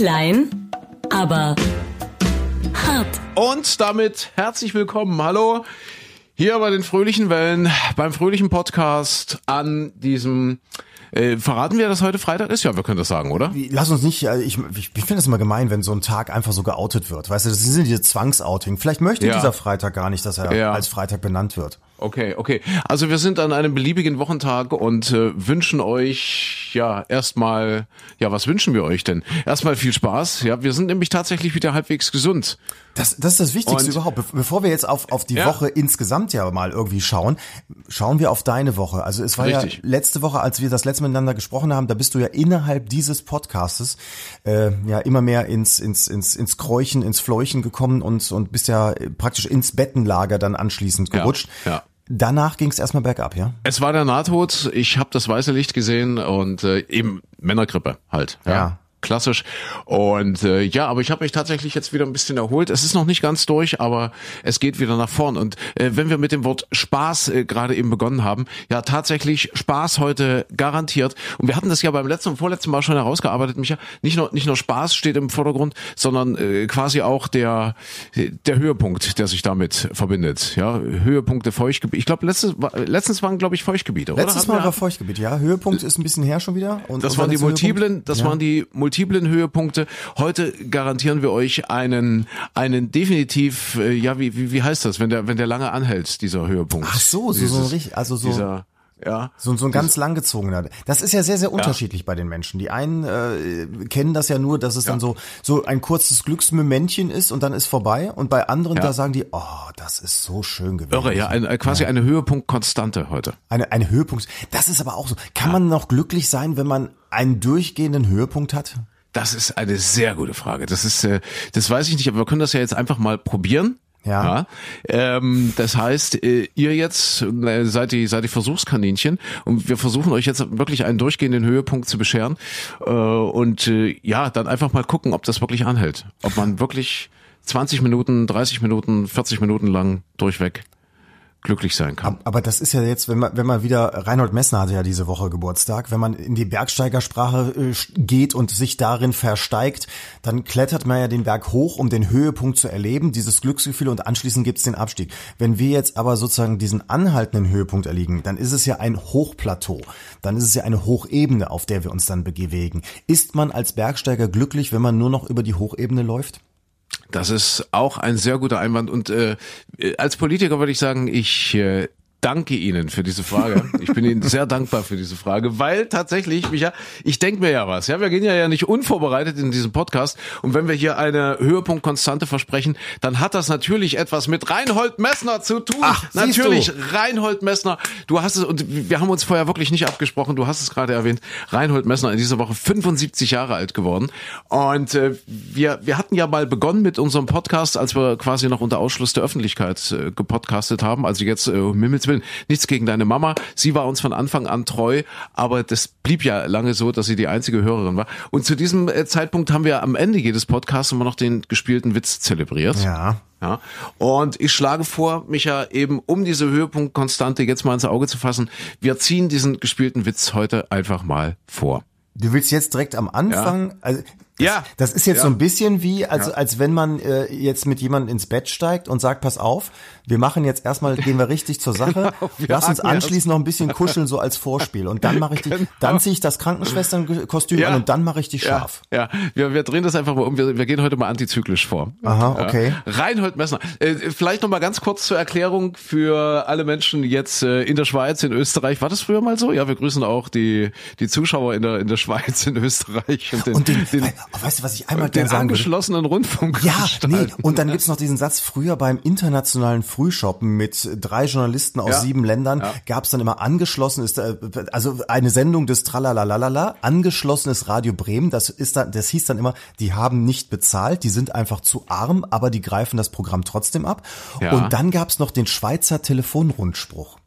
Klein, aber hart. Und damit herzlich willkommen. Hallo. Hier bei den fröhlichen Wellen, beim fröhlichen Podcast an diesem äh, verraten wir, dass heute Freitag ist? Ja, wir können das sagen, oder? Lass uns nicht, äh, ich, ich, ich finde das immer gemein, wenn so ein Tag einfach so geoutet wird. Weißt du, das sind diese Zwangsouting. Vielleicht möchte Ja. dieser Freitag gar nicht, dass er Ja. als Freitag benannt wird. Okay, okay. Also wir sind an einem beliebigen Wochentag und äh, wünschen euch ja erstmal, ja, was wünschen wir euch denn? Erstmal viel Spaß. Ja, wir sind nämlich tatsächlich wieder halbwegs gesund. Das, das ist das Wichtigste Und- überhaupt. Be bevor wir jetzt auf, auf die Ja. Woche insgesamt ja mal irgendwie schauen, schauen wir auf deine Woche. Also es war Richtig. ja letzte Woche, als wir das letzte Mal miteinander gesprochen haben, da bist du ja innerhalb dieses Podcastes äh, ja immer mehr ins, ins, ins, ins Kräuchen, ins Fleuchen gekommen und, und bist ja praktisch ins Bettenlager dann anschließend Ja, gerutscht. ja. Danach ging es erstmal bergab, ja? Es war der Nahtod. Ich habe das weiße Licht gesehen und äh, eben Männergrippe halt. Ja. Ja. Klassisch. Und äh, ja, aber ich habe mich tatsächlich jetzt wieder ein bisschen erholt. Es ist noch nicht ganz durch, aber es geht wieder nach vorn. Und äh, wenn wir mit dem Wort Spaß äh, gerade eben begonnen haben, ja tatsächlich Spaß heute garantiert. Und wir hatten das ja beim letzten und vorletzten Mal schon herausgearbeitet, Micha. Nicht nur nicht nur Spaß steht im Vordergrund, sondern äh, quasi auch der der Höhepunkt, der sich damit verbindet. Ja, Höhepunkte Feuchtgebiet. Ich glaube letztes letztens waren glaube ich Feuchtgebiete. oder? Letztes Hatten Mal war Feuchtgebiet, ja. Höhepunkt ist ein bisschen her schon wieder. Und, das und waren die multiplen, das ja. waren die multiplen Höhepunkte. Heute garantieren wir euch einen, einen definitiv, äh, ja, wie, wie, wie heißt das, wenn der, wenn der lange anhält, dieser Höhepunkt. Ach so, so, so richtig, also so, Dieser, ja. so, so ein ganz langgezogener. Das ist ja sehr, sehr unterschiedlich bei den Menschen. Die einen äh, kennen das ja nur, dass es dann so, so ein kurzes Glücksmomentchen ist und dann ist vorbei. Und bei anderen, Ja. da sagen die, oh, das ist so schön gewesen. Irre, ja, ein, äh, quasi eine Höhepunktkonstante heute. Eine, eine Höhepunkt. Das ist aber auch so. Kann man noch glücklich sein, wenn man einen durchgehenden Höhepunkt hat? Das ist eine sehr gute Frage. Das ist, äh, das weiß ich nicht, aber wir können das ja jetzt einfach mal probieren. Ja. ähm, das heißt, äh, ihr jetzt äh, seid die, seid die Versuchskaninchen und wir versuchen euch jetzt wirklich einen durchgehenden Höhepunkt zu bescheren äh, und äh, ja, dann einfach mal gucken, ob das wirklich anhält. Ob man wirklich 20 Minuten, 30 Minuten, 40 Minuten lang durchweg glücklich sein kann. Aber das ist ja jetzt, wenn man, wenn man wieder, Reinhold Messner hatte ja diese Woche Geburtstag, wenn man in die Bergsteigersprache äh, geht und sich darin versteigt, dann klettert man ja den Berg hoch, um den Höhepunkt zu erleben, dieses Glücksgefühl und anschließend gibt's den Abstieg. Wenn wir jetzt aber sozusagen diesen anhaltenden Höhepunkt erliegen, dann ist es ja ein Hochplateau, dann ist es ja eine Hochebene, auf der wir uns dann bewegen. Ist man als Bergsteiger glücklich, wenn man nur noch über die Hochebene läuft? Das ist auch ein sehr guter Einwand. Und äh, als Politiker würde ich sagen, ich äh, danke Ihnen für diese Frage. Ich bin Ihnen sehr dankbar für diese Frage, weil tatsächlich, Micha, ich denke mir ja was. Ja, wir gehen ja ja nicht unvorbereitet in diesem Podcast. Und wenn wir hier eine Höhepunktkonstante versprechen, dann hat das natürlich etwas mit Reinhold Messner zu tun. Ach, natürlich. Reinhold Messner. Du hast es, und wir haben uns vorher wirklich nicht abgesprochen. Du hast es gerade erwähnt. Reinhold Messner in dieser Woche 75 Jahre alt geworden. Und äh, wir, wir hatten ja mal begonnen mit unserem Podcast, als wir quasi noch unter Ausschluss der Öffentlichkeit äh, gepodcastet haben. Also jetzt, äh, Himmels Willen, nichts gegen deine Mama. Sie war uns von Anfang an treu, aber das blieb ja lange so, dass sie die einzige Hörerin war. Und zu diesem äh, Zeitpunkt haben wir am Ende jedes Podcasts immer noch den gespielten Witz zelebriert. Ja. Ja. Und ich schlage vor, Micha, eben um diese Höhepunktkonstante jetzt mal ins Auge zu fassen, wir ziehen diesen gespielten Witz heute einfach mal vor. Du willst jetzt direkt am Anfang, also das, Ja. das ist jetzt Ja. so ein bisschen wie, als, Ja. als wenn man äh, jetzt mit jemandem ins Bett steigt und sagt, pass auf, wir machen jetzt erstmal, gehen wir richtig zur Sache, Genau, lass uns anschließend noch ein bisschen kuscheln, so als Vorspiel. Und dann mache ich die, dann ziehe ich das Krankenschwesternkostüm Genau. Ja. an und dann mache ich dich scharf. Ja, ja. Wir, wir drehen das einfach mal um. Wir, wir gehen heute mal antizyklisch vor. Aha, okay. Ja. Reinhold Messner. Äh, vielleicht noch mal ganz kurz zur Erklärung für alle Menschen jetzt äh, in der Schweiz, in Österreich. War das früher mal so? Ja, wir grüßen auch die, die Zuschauer in der, in der Schweiz, in Österreich und den, Und den, den, oh, weißt du, was ich einmal den sagen würde? angeschlossenen Rundfunk. Ja, nee, und dann gibt's noch diesen Satz, früher beim internationalen Frühshoppen mit drei Journalisten aus Ja. sieben Ländern Ja. gab's dann immer angeschlossen, ist, also eine Sendung des Tralalalala, angeschlossenes Radio Bremen, das ist dann, das hieß dann immer, die haben nicht bezahlt, die sind einfach zu arm, aber die greifen das Programm trotzdem ab. Ja. Und dann gab's noch den Schweizer Telefonrundspruch.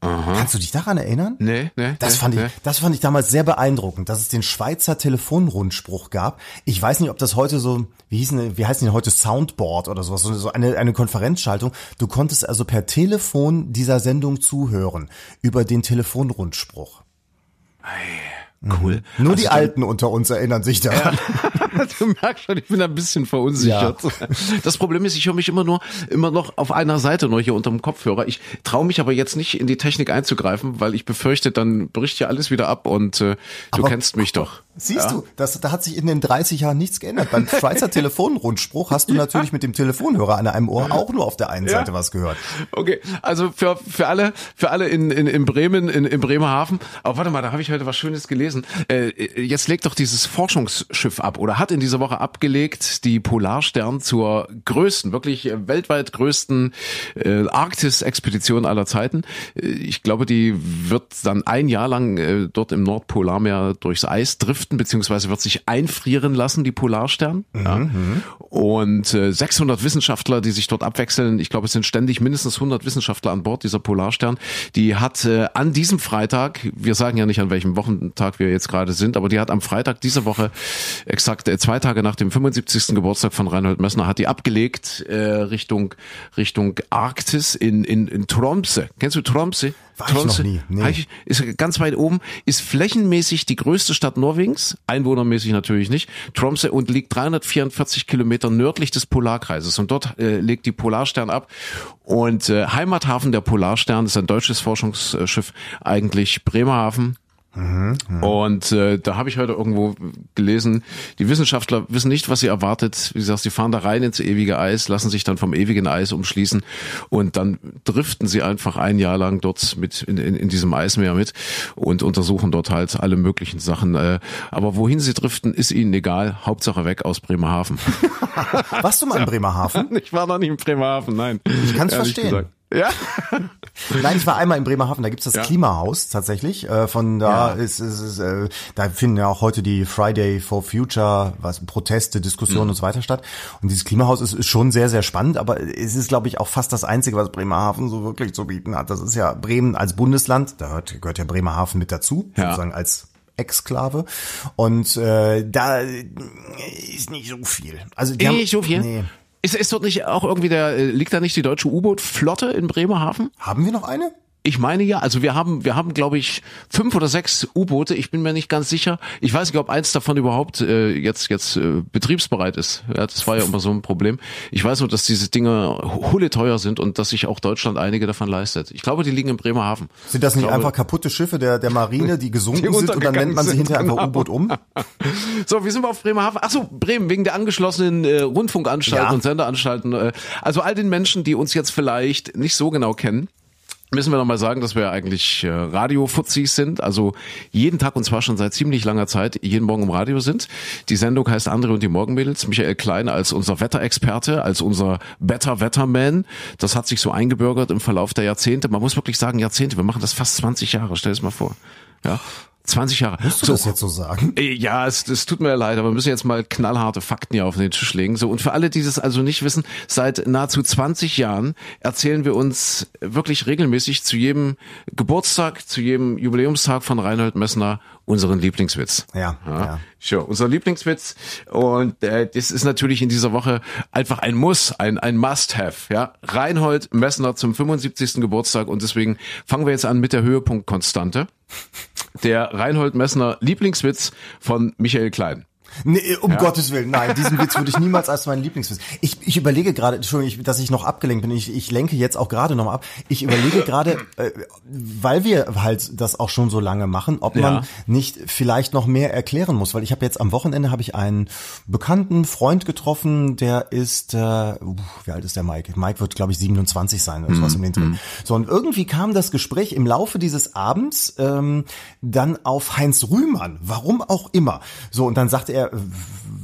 Kannst du dich daran erinnern? Nee, nee. Das nee, fand ich, nee. das fand ich damals sehr beeindruckend, dass es den Schweizer Telefonrundspruch gab. Ich weiß nicht, ob das heute so, wie hießen, wie heißen die heute Soundboard oder sowas, so so eine, eine Konferenzschaltung. Du konntest also per Telefon dieser Sendung zuhören über den Telefonrundspruch. Cool. Nur die Alten unter uns erinnern sich daran. du merkst schon, ich bin ein bisschen verunsichert. Ja. Das Problem ist, ich höre mich immer nur, immer noch auf einer Seite nur hier unterm Kopfhörer. Ich traue mich aber jetzt nicht in die Technik einzugreifen, weil ich befürchte, dann bricht ja alles wieder ab und äh, du aber, kennst mich doch. Siehst ja? du, das, da hat sich in den 30 Jahren nichts geändert. Beim Schweizer Telefonrundspruch hast du natürlich mit dem Telefonhörer an einem Ohr auch nur auf der einen Seite was gehört. Okay, also für, für alle, für alle in, in, in Bremen, in, in Bremerhaven. Aber warte mal, da habe ich heute was Schönes gelesen. Äh, jetzt legt doch dieses Forschungsschiff ab oder hat in dieser Woche abgelegt die Polarstern zur größten, wirklich weltweit größten äh, Arktis-Expedition aller Zeiten. Äh, ich glaube, die wird dann ein Jahr lang äh, dort im Nordpolarmeer durchs Eis driften, beziehungsweise wird sich einfrieren lassen, die Polarstern. Mhm. Ja. Mhm. Und äh, 600 Wissenschaftler, die sich dort abwechseln. Ich glaube, es sind ständig mindestens 100 Wissenschaftler an Bord dieser Polarstern. Die hat äh, an diesem Freitag, wir sagen ja nicht an welchem Wochentag wir jetzt gerade sind, aber die hat am Freitag dieser Woche, exakt äh, zwei Tage nach dem 75. Geburtstag von Reinhold Messner, hat die abgelegt äh, Richtung Richtung Arktis in, in, in Tromsø. Kennst du Tromsø? War Tromsø, ich noch nie. Nee. Ist ganz weit oben, ist flächenmäßig die größte Stadt Norwegens, einwohnermäßig natürlich nicht, Tromsø und liegt 344 Kilometer nördlich des Polarkreises und dort äh, legt die Polarstern ab und äh, Heimathafen der Polarstern ist ein deutsches Forschungsschiff eigentlich Bremerhaven Mhm, Und äh, da habe ich heute irgendwo gelesen, die Wissenschaftler wissen nicht, was sie erwartet. Wie gesagt, sie fahren da rein ins ewige Eis, lassen sich dann vom ewigen Eis umschließen und dann driften sie einfach ein Jahr lang dort mit in, in, in diesem Eismeer mit und untersuchen dort halt alle möglichen Sachen. Äh, aber wohin sie driften, ist ihnen egal. Hauptsache weg aus Bremerhaven. Warst du mal in Bremerhaven? Ich war noch nicht in Bremerhaven, nein. Ich kann es verstehen. Gesagt. Ja. Nein, ich war einmal in Bremerhaven, da gibt's das ja. Klimahaus tatsächlich. Äh, von da ja. ist, ist, ist äh, da finden ja auch heute die Friday for Future, was Proteste, Diskussionen mhm. und so weiter statt. Und dieses Klimahaus ist, ist schon sehr, sehr spannend, aber es ist, glaube ich, auch fast das Einzige, was Bremerhaven so wirklich zu bieten hat. Das ist ja Bremen als Bundesland, da gehört, gehört ja Bremerhaven mit dazu, ja. sozusagen als Exklave. Und äh, da ist nicht so viel. Also die nicht haben, so viel? Nee. Ist, ist dort nicht auch irgendwie der, äh, liegt da nicht die deutsche U-Boot-Flotte in Bremerhaven? Haben wir noch eine? Ich meine ja, also wir haben, wir haben, glaube ich, fünf oder sechs U-Boote. Ich bin mir nicht ganz sicher. Ich weiß nicht, ob eins davon überhaupt äh, jetzt jetzt äh, betriebsbereit ist. Ja, das war ja immer so ein Problem. Ich weiß nur, dass diese Dinge hulle teuer sind und dass sich auch Deutschland einige davon leistet. Ich glaube, die liegen in Bremerhaven. Sind das nicht glaube, einfach kaputte Schiffe der der Marine, die gesunken die sind und dann nennt man sie hinterher genau. einfach U-Boot um? so, wie sind wir auf Bremerhaven? Ach so, Bremen wegen der angeschlossenen äh, Rundfunkanstalten ja. und Senderanstalten. Äh, also all den Menschen, die uns jetzt vielleicht nicht so genau kennen müssen wir noch mal sagen, dass wir eigentlich äh, Radio-Fuzis sind, also jeden Tag und zwar schon seit ziemlich langer Zeit jeden Morgen im Radio sind. Die Sendung heißt Andre und die Morgenmädels. Michael Klein als unser Wetterexperte, als unser Better Wetterman. Das hat sich so eingebürgert im Verlauf der Jahrzehnte. Man muss wirklich sagen Jahrzehnte. Wir machen das fast 20 Jahre. Stell es mal vor. Ja. 20 Jahre. Musst du so, das jetzt so sagen? Äh, ja, es, es tut mir leid, aber wir müssen jetzt mal knallharte Fakten hier auf den Tisch legen. So, und für alle, die das also nicht wissen, seit nahezu 20 Jahren erzählen wir uns wirklich regelmäßig zu jedem Geburtstag, zu jedem Jubiläumstag von Reinhold Messner unseren Lieblingswitz. Ja, ja. ja. Sure, unser Lieblingswitz. Und äh, das ist natürlich in dieser Woche einfach ein Muss, ein, ein Must-Have. Ja, Reinhold Messner zum 75. Geburtstag und deswegen fangen wir jetzt an mit der Höhepunktkonstante. Der Reinhold Messner Lieblingswitz von Michael Klein. Nee, um ja. Gottes Willen, nein, diesen Witz würde ich niemals als meinen Lieblingswitz. Ich, ich überlege gerade, Entschuldigung, dass ich noch abgelenkt bin. Ich, ich lenke jetzt auch gerade nochmal ab. Ich überlege gerade, äh, weil wir halt das auch schon so lange machen, ob man ja. nicht vielleicht noch mehr erklären muss. Weil ich habe jetzt am Wochenende habe ich einen bekannten Freund getroffen, der ist, äh, wie alt ist der Mike? Mike wird, glaube ich, 27 sein oder sowas mm, um den mm. So, und irgendwie kam das Gespräch im Laufe dieses Abends ähm, dann auf Heinz Rühmann. Warum auch immer. So, und dann sagte er, er,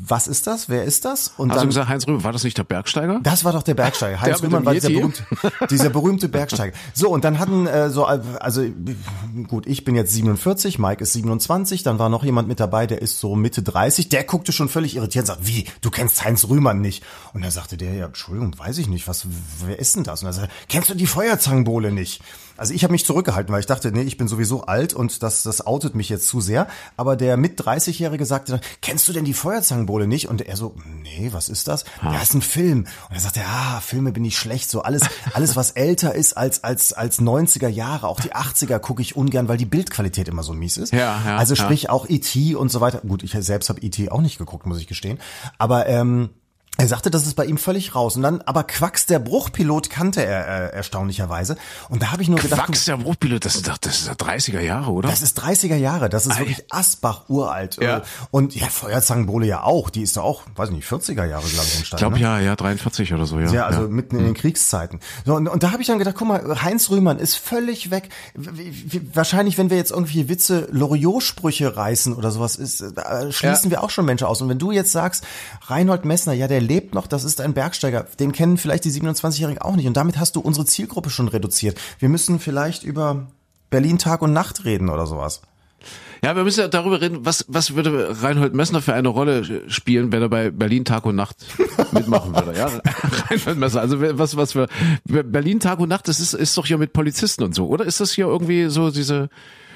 was ist das? Wer ist das? Und Hast dann, du gesagt, Heinz Rühmann, war das nicht der Bergsteiger? Das war doch der Bergsteiger. Heinz der Rühmann war dieser berühmte, dieser berühmte Bergsteiger. So, und dann hatten äh, so, also gut, ich bin jetzt 47, Mike ist 27, dann war noch jemand mit dabei, der ist so Mitte 30, der guckte schon völlig irritiert und sagt, wie, du kennst Heinz Rühmann nicht? Und da sagte der, ja, Entschuldigung, weiß ich nicht, was, wer ist denn das? Und er sagte, kennst du die Feuerzangenbowle nicht? Also ich habe mich zurückgehalten, weil ich dachte, nee, ich bin sowieso alt und das, das outet mich jetzt zu sehr. Aber der mit 30-Jährige sagte dann, kennst du denn die Feuerzangenbowle nicht? Und er so, nee, was ist das? Ja, ist ein Film. Und er sagte, ja, Filme bin ich schlecht. So alles, alles was älter ist als, als, als 90er Jahre, auch die 80er gucke ich ungern, weil die Bildqualität immer so mies ist. Ja, ja, also ja. sprich auch E.T. und so weiter. Gut, ich selbst habe E.T. auch nicht geguckt, muss ich gestehen. Aber ähm, er sagte, das ist bei ihm völlig raus. Und dann, aber Quacks, der Bruchpilot, kannte er äh, erstaunlicherweise. Und da habe ich nur gedacht, Quacks, der Bruchpilot, das ist doch, das ist doch 30er Jahre, oder? das ist 30er Jahre, das ist wirklich Asbach uralt. Ja. Äh, Und ja, Feuerzangenbowle ja auch, die ist doch auch, weiß nicht, 40er Jahre, glaube ich, ich entstanden. glaube ne? ja, ja, 43 oder so, ja. Ja, also ja. mitten in den Kriegszeiten. So, und, und da habe ich dann gedacht, guck mal, Heinz Rühmann ist völlig weg. Wahrscheinlich, wenn wir jetzt irgendwie Witze, Loriot-Sprüche reißen oder sowas, ist, äh, da schließen wir auch schon Menschen aus. Und wenn du jetzt sagst, Reinhold Messner, ja, der lebt noch, das ist ein Bergsteiger, den kennen vielleicht die 27-Jährigen auch nicht. Und damit hast du unsere Zielgruppe schon reduziert. Wir müssen vielleicht über Berlin Tag und Nacht reden oder sowas. Ja, wir müssen ja darüber reden, was, was würde Reinhold Messner für eine Rolle spielen, wenn er bei Berlin Tag und Nacht mitmachen würde, ja? Reinhold Messner, also was, was für, Berlin Tag und Nacht, das ist, ist doch hier mit Polizisten und so, oder ist das hier irgendwie so diese,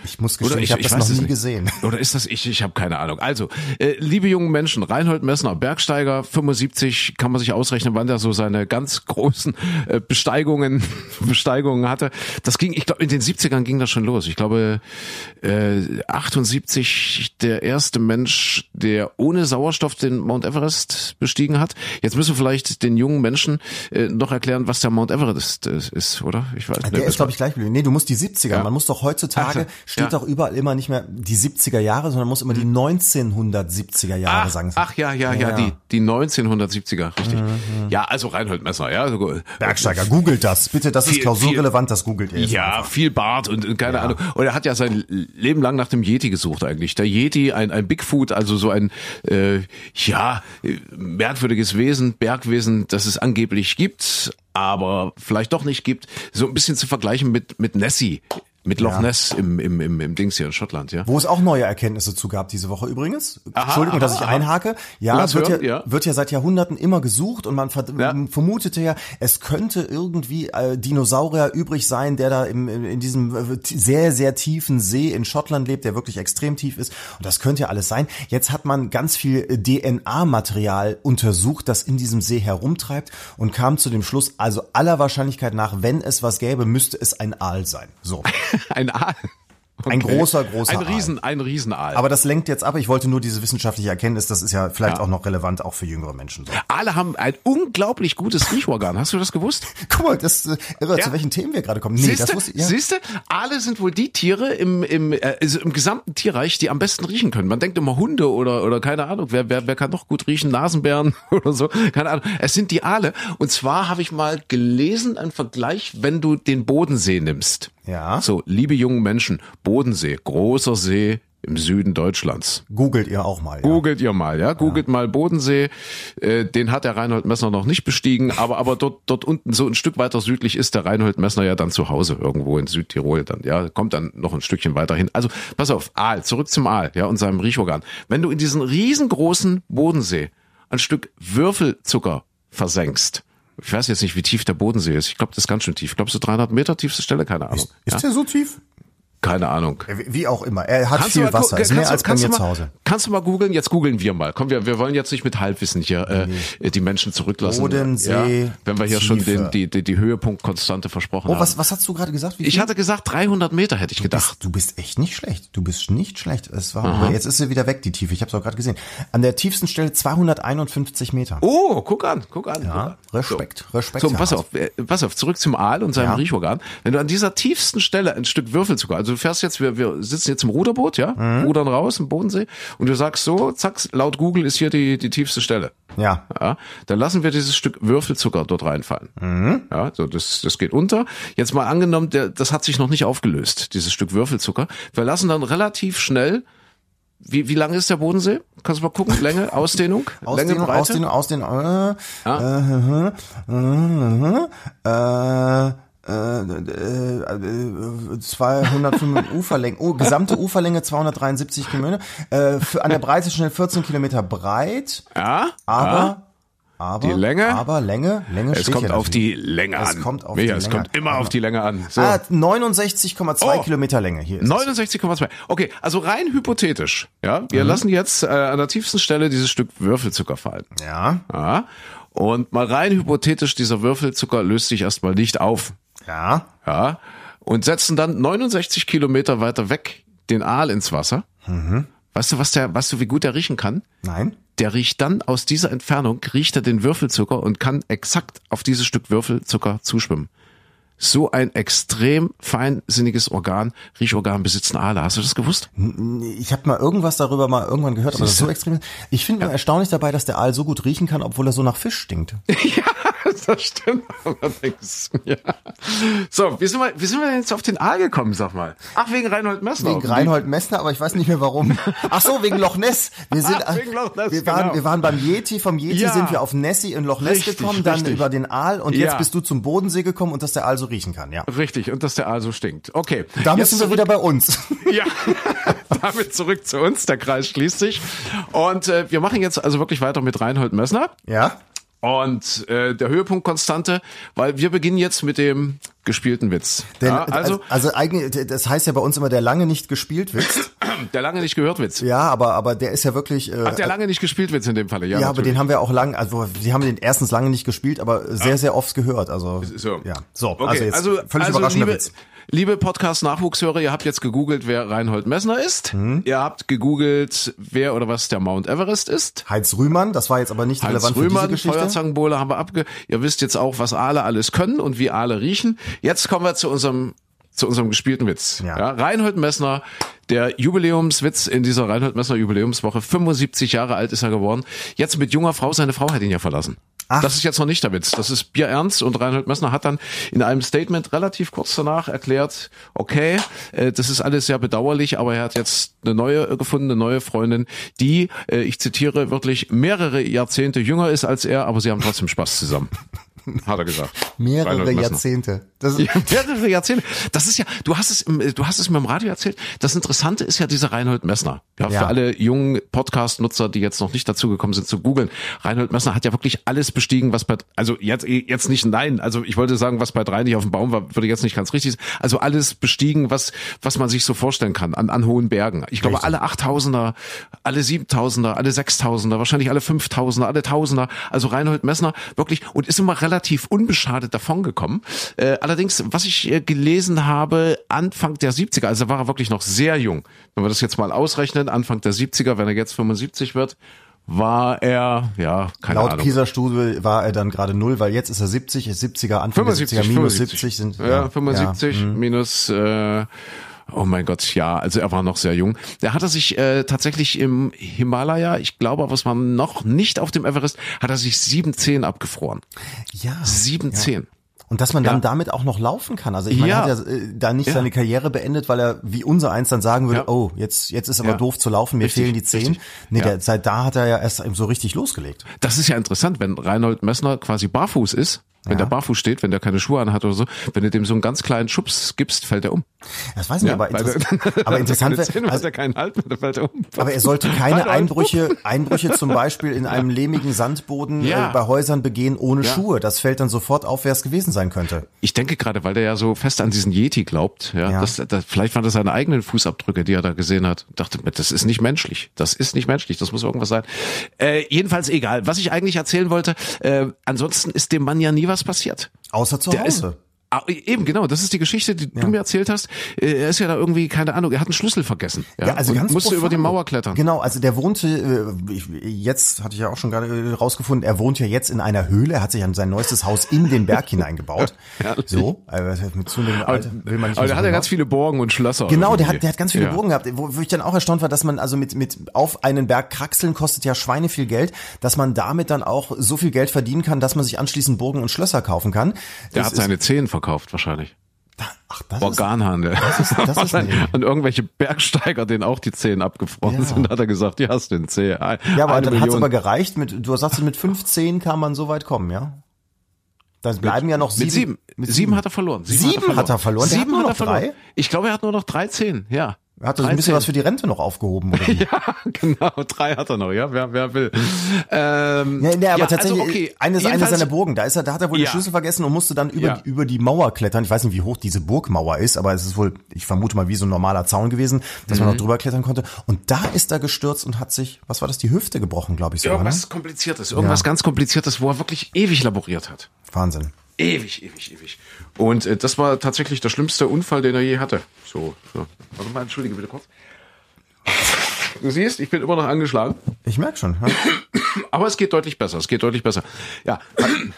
Ich muss gestehen, Oder ich, habe das noch nie nicht. gesehen. Oder ist das ich? Ich habe keine Ahnung. Also, äh, liebe jungen Menschen, Reinhold Messner, Bergsteiger, 75, kann man sich ausrechnen, wann der so seine ganz großen äh, Besteigungen, Besteigungen hatte. Das ging, ich glaube, in den 70ern ging das schon los. Ich glaube, äh, 78 der erste Mensch, der ohne Sauerstoff den Mount Everest bestiegen hat. Jetzt müssen wir vielleicht den jungen Menschen äh, noch erklären, was der Mount Everest äh, ist, oder? Ich weiß Der ist, glaube ich, gleich. Nee, du musst die 70er. Ja. Man muss doch heutzutage, steht ja. doch überall immer nicht mehr die 70er Jahre, sondern muss immer die 1970er Jahre Ach, sagen. ach ja, ja, ja, die, die 1970er, richtig. Ja, also Reinhold Messner, ja. Also, Bergsteiger, googelt das. Bitte, das ist Viel- klausurrelevant, das googelt ihr Ja, einfach. viel Bart und, und keine Ahnung. Und er hat ja sein Leben lang nach dem Yeti gesucht eigentlich. Der Yeti, ein, ein Bigfoot, also so ein äh, ja merkwürdiges Wesen, Bergwesen, das es angeblich gibt, aber vielleicht doch nicht gibt. So ein bisschen zu vergleichen mit mit Nessie, mit Loch Ja. Ness im, im, im, im Dings hier in Schottland, ja. Wo es auch neue Erkenntnisse zu gab diese Woche übrigens. Entschuldigung, dass ich aha. einhake. Ja, es wird, hören, ja, ja. wird ja seit Jahrhunderten immer gesucht und man ver Ja. vermutete ja, es könnte irgendwie äh, Dinosaurier übrig sein, der da im, in diesem äh, sehr, sehr tiefen See in Schottland lebt, der wirklich extrem tief ist. Und das könnte ja alles sein. Jetzt hat man ganz viel äh, DNA-Material untersucht, das in diesem See herumtreibt und kam zu dem Schluss, also aller Wahrscheinlichkeit nach, wenn es was gäbe, müsste es ein Aal sein. So. Ein Aal. Ein großer, großer Ein Aal. Riesen, ein Riesenaal. Aber das lenkt jetzt ab. Ich wollte nur diese wissenschaftliche Erkenntnis. Das ist ja vielleicht Ja. auch noch relevant, auch für jüngere Menschen. So. Aale haben ein unglaublich gutes Riechorgan. Hast du das gewusst? Guck mal, das äh, irre, Ja. zu welchen Themen wir gerade kommen. Nee, das Siehste, wusste ich. Ja. siehste, Aale sind wohl die Tiere im, im, äh, also im gesamten Tierreich, die am besten riechen können. Man denkt immer Hunde oder, oder keine Ahnung, wer, wer, wer kann noch gut riechen? Nasenbären oder so, keine Ahnung. Es sind die Aale. Und zwar habe ich mal gelesen, einen Vergleich, wenn du den Bodensee nimmst. Ja. So, liebe jungen Menschen, Bodensee, großer See im Süden Deutschlands. Googelt ihr auch mal. Ja. Googelt ihr mal, ja, googelt mal Bodensee. Äh, den hat der Reinhold Messner noch nicht bestiegen, aber aber dort dort unten so ein Stück weiter südlich ist der Reinhold Messner ja dann zu Hause irgendwo in Südtirol dann, ja, kommt dann noch ein Stückchen weiter hin. Also pass auf, Aal, zurück zum Aal, ja, und seinem Riechorgan. Wenn du in diesen riesengroßen Bodensee ein Stück Würfelzucker versenkst, ich weiß jetzt nicht, wie tief der Bodensee ist. Ich glaube, das ist ganz schön tief. Ich glaube, so 300 Meter tiefste Stelle, keine Ahnung. Ist ja? der so tief? Keine Ahnung. Äh, Wie auch immer. Er hat Kannst viel mal Wasser. Ist mehr als bei mir du zu mal- Hause. Kannst du mal googeln? Jetzt googeln wir mal. Komm, wir, wir wollen jetzt nicht mit Halbwissen hier äh, die Menschen zurücklassen. Bodensee, ja, wenn wir hier schon Tiefe. den, die, die, die Höhepunktkonstante versprochen Oh, haben. was, was hast du gerade gesagt? Wie ich viel? hatte gesagt 300 Meter, hätte ich Du gedacht. bist, du bist echt nicht schlecht. Du bist nicht schlecht. Es war, jetzt ist sie wieder weg, die Tiefe. Ich habe es auch gerade gesehen. An der tiefsten Stelle 251 Meter. Oh, guck an, guck an. guck Ja, an. Respekt, so. Respekt, So, pass auf, äh, pass auf, zurück zum Aal und seinem Ja. Riechorgan. Wenn du an dieser tiefsten Stelle ein Stück Würfelzucker, also du fährst jetzt, wir, wir sitzen jetzt im Ruderboot, ja, Mhm. rudern raus im Bodensee und du sagst so, zack, laut Google ist hier die, die tiefste Stelle. Ja. Ja, dann lassen wir dieses Stück Würfelzucker dort reinfallen. Mhm. Ja, so das, das geht unter. Jetzt mal angenommen, der, das hat sich noch nicht aufgelöst, dieses Stück Würfelzucker. Wir lassen dann relativ schnell, wie, wie lang ist der Bodensee? Kannst du mal gucken? Länge, Ausdehnung, Länge, Ausdehnung, Breite? Ausdehnung, Ausdehnung, äh, äh, äh, äh, äh, äh, 205 Uferlänge, oh, gesamte Uferlänge 273 Kilometer, äh, für, an der Breite schnell 14 Kilometer breit, Ja, aber aber, die Länge. aber Länge, Länge es kommt auf die Länge Es an. kommt auf Micha, die es Länge kommt immer an. auf die Länge an. So. Ah, 69,2 Oh. Kilometer Länge hier. Ist es. 69,2. Okay, also rein hypothetisch. Ja, wir Mhm. lassen jetzt äh, an der tiefsten Stelle dieses Stück Würfelzucker fallen. Ja, Ja. Und mal rein hypothetisch, dieser Würfelzucker löst sich erstmal nicht auf. Ja. Ja. Und setzen dann 69 Kilometer weiter weg den Aal ins Wasser. Mhm. Weißt du, was der, weißt du, wie gut der riechen kann? Nein? Der riecht dann aus dieser Entfernung, riecht er den Würfelzucker und kann exakt auf dieses Stück Würfelzucker zuschwimmen. So ein extrem feinsinniges Organ, Riechorgan besitzen Aale. Hast du das gewusst? Ich habe mal irgendwas darüber mal irgendwann gehört, aber das ist so extrem. Ich finde nur erstaunlich dabei, dass der Aal so gut riechen kann, obwohl er so nach Fisch stinkt. ja, das stimmt allerdings. Ja. So, wie sind, wir, wie sind wir denn jetzt auf den Aal gekommen, sag mal? Ach, wegen Reinhold Messner. Wegen Reinhold Messner, aber ich weiß nicht mehr warum. Ach so, wegen Loch Ness. Wir sind, Ah, wegen Loch Ness, wir waren, genau. wir waren beim Yeti, vom Yeti Ja. sind wir auf Nessie in Loch Ness Richtig, gekommen, dann richtig. über den Aal und jetzt Ja. bist du zum Bodensee gekommen und dass der Aal so riechen kann, ja. Richtig, und dass der Aal so stinkt. Okay. Da jetzt müssen wir wieder bei uns. Ja, damit zurück zu uns. Der Kreis schließt sich. Und äh, wir machen jetzt also wirklich weiter mit Reinhold Messner. Ja? Und äh, der Höhepunkt Konstante, weil wir beginnen jetzt mit dem gespielten Witz. Denn, ja, also, also, also eigentlich, das heißt ja bei uns immer der lange nicht gespielt Witz. der lange nicht gehört Witz. Ja, aber, aber der ist ja wirklich, äh, Ach, der lange nicht gespielt Witz in dem Falle. Ja, ja, aber natürlich. den haben wir auch lang, also sie haben den erstens lange nicht gespielt, aber sehr, sehr oft gehört. Also So. ja, so, Okay, also jetzt also, völlig also überraschender liebe, Witz. liebe Podcast-Nachwuchshörer, ihr habt jetzt gegoogelt, wer Reinhold Messner ist. Hm. Ihr habt gegoogelt, wer oder was der Mount Everest ist. Heinz Rühmann, das war jetzt aber nicht Heinz relevant für Rühmann, diese Geschichte. Feuerzangenbowle haben wir abge... Ihr wisst jetzt auch, was Aale alles können und wie Aale riechen. Jetzt kommen wir zu unserem, zu unserem gespielten Witz. Ja. Ja, Reinhold Messner, der Jubiläumswitz in dieser Reinhold Messner Jubiläumswoche. 75 Jahre alt ist er geworden. Jetzt mit junger Frau, seine Frau hat ihn ja verlassen. Ach. Das ist jetzt noch nicht der Witz. Das ist bierernst und Reinhold Messner hat dann in einem Statement relativ kurz danach erklärt, okay, äh, das ist alles sehr bedauerlich, aber er hat jetzt eine neue äh, gefunden, eine neue Freundin, die, äh, ich zitiere wirklich, mehrere Jahrzehnte jünger ist als er, aber sie haben trotzdem Spaß zusammen. Hat er gesagt. Mehrere. Jahrzehnte. Das ist, mehrere Jahrzehnte. Das ist ja, du hast es, im, du hast es mir im Radio erzählt. Das Interessante ist ja dieser Reinhold Messner. Ja, Ja. für alle jungen Podcast-Nutzer, die jetzt noch nicht dazugekommen sind zu googeln. Reinhold Messner hat ja wirklich alles bestiegen, was bei, also jetzt, jetzt nicht nein. Also ich wollte sagen, was bei drei nicht auf dem Baum war, würde jetzt nicht ganz richtig sein. Also alles bestiegen, was, was man sich so vorstellen kann an, an hohen Bergen. Ich glaube, Richtig. alle Achttausender, alle Siebentausender, alle Sechstausender, wahrscheinlich alle Fünftausender, alle Tausender. Also Reinhold Messner wirklich und ist immer relativ unbeschadet davongekommen. Äh, allerdings, was ich äh, gelesen habe, Anfang der 70er, also war er wirklich noch sehr jung. Wenn wir das jetzt mal ausrechnen, Anfang der 70er, wenn er jetzt 75 wird, war er, ja, keine laut Ahnung. Pisa Studie war er dann gerade null, weil jetzt ist er 70, ist 70er, Anfang 75, der 70er, minus 75. 70 sind. Ja, 75 ja, hm. minus, äh, oh mein Gott, ja, also er war noch sehr jung. Der hat er sich äh, tatsächlich im Himalaya, ich glaube aber es war noch nicht auf dem Everest, hat er sich sieben Zehen abgefroren. Ja. Sieben Zehen. Und dass man dann Ja. damit auch noch laufen kann. Also ich meine, Ja. er hat ja äh, da nicht Ja. seine Karriere beendet, weil er wie unser eins dann sagen würde, Ja. oh, jetzt, jetzt ist aber Ja. doof zu laufen, mir Richtig, fehlen die Zehen. Nee, Ja. der, seit da hat er ja erst so richtig losgelegt. Das ist ja interessant, wenn Reinhold Messner quasi barfuß ist, wenn Ja. der barfuß steht, wenn der keine Schuhe anhat oder so, wenn du dem so einen ganz kleinen Schubs gibst, fällt er um. Das weiß ich nicht, aber, interess aber interessant wäre, hat also, er keinen Halt mehr, der fällt er um. aber er sollte keine halt. Einbrüche, Einbrüche zum Beispiel in einem lehmigen Sandboden Ja. äh, bei Häusern begehen ohne Ja. Schuhe. Das fällt dann sofort auf, wer es gewesen sein könnte. Ich denke gerade, weil der ja so fest an diesen Yeti glaubt, ja, Ja. Das, das, vielleicht waren das seine eigenen Fußabdrücke, die er da gesehen hat. Dachte das ist nicht menschlich. Das ist nicht menschlich. Das muss irgendwas sein. Äh, jedenfalls egal. Was ich eigentlich erzählen wollte, äh, ansonsten ist dem Mann ja nie was passiert. Außer zu Der ist, Hause. Ah, eben, genau, das ist die Geschichte, die du mir erzählt hast. Äh, Er ist ja da irgendwie, keine Ahnung, er hat einen Schlüssel vergessen. Ja, Ja, also ganz musste über die profan. Mauer klettern. Genau, also der wohnte, äh, jetzt hatte ich ja auch schon gerade äh, rausgefunden, er wohnt ja jetzt in einer Höhle, er hat sich an sein neuestes Haus in den Berg hineingebaut. so, äh, mit zunehmendem Aber, Alter will man nicht aber der so hat ja genau. ganz viele Borgen und Schlösser. Genau, der hat, der hat ganz viele Ja. Burgen gehabt. Wo, wo ich dann auch erstaunt war, dass man also mit, mit auf einen Berg kraxeln kostet ja Schweine viel Geld, dass man damit dann auch so viel Geld verdienen kann, dass man sich anschließend Burgen und Schlösser kaufen kann. Der Das hat seine Zehen verkauft wahrscheinlich. ist, ach, das ist, Organhandel. ist- das ist eine Idee. Und irgendwelche Bergsteiger, denen auch die Zehen abgefroren Ja. sind, hat er gesagt, ja, hast den Zeh. ja, aber dann hat's Million. aber gereicht. Mit, du sagst, mit 15 kann man so weit kommen, ja? Dann bleiben ja noch sieben. Mit sieben. Mit sieben hat er verloren. Sieben hat er verloren? Der Sieben hat hat er verloren. Ich glaube, er hat nur noch drei Zehen, ja. Er hat ein bisschen was für die Rente noch aufgehoben. Oder? ja, genau. Drei hat er noch, ja, wer, wer will. Ähm, ja, nee, aber ja, tatsächlich, also okay. eine, eine Jedenfalls- seiner Burgen, da ist er, da hat er wohl Ja. den Schlüssel vergessen und musste dann über, Ja. die, über die Mauer klettern. Ich weiß nicht, wie hoch diese Burgmauer ist, aber es ist wohl, ich vermute mal, wie so ein normaler Zaun gewesen, dass Mhm. man noch drüber klettern konnte. Und da ist er gestürzt und hat sich, was war das, die Hüfte gebrochen, glaube ich sogar. Ne? Irgendwas Kompliziertes, irgendwas ganz Kompliziertes, wo er wirklich ewig laboriert hat. Wahnsinn. Ewig, ewig, ewig. Und äh, das war tatsächlich der schlimmste Unfall, den er je hatte. So, so. Warte mal, entschuldige bitte kurz. Du siehst, ich bin immer noch angeschlagen, Ich merke schon. Ja. aber es geht deutlich besser. Es geht deutlich besser. Ja,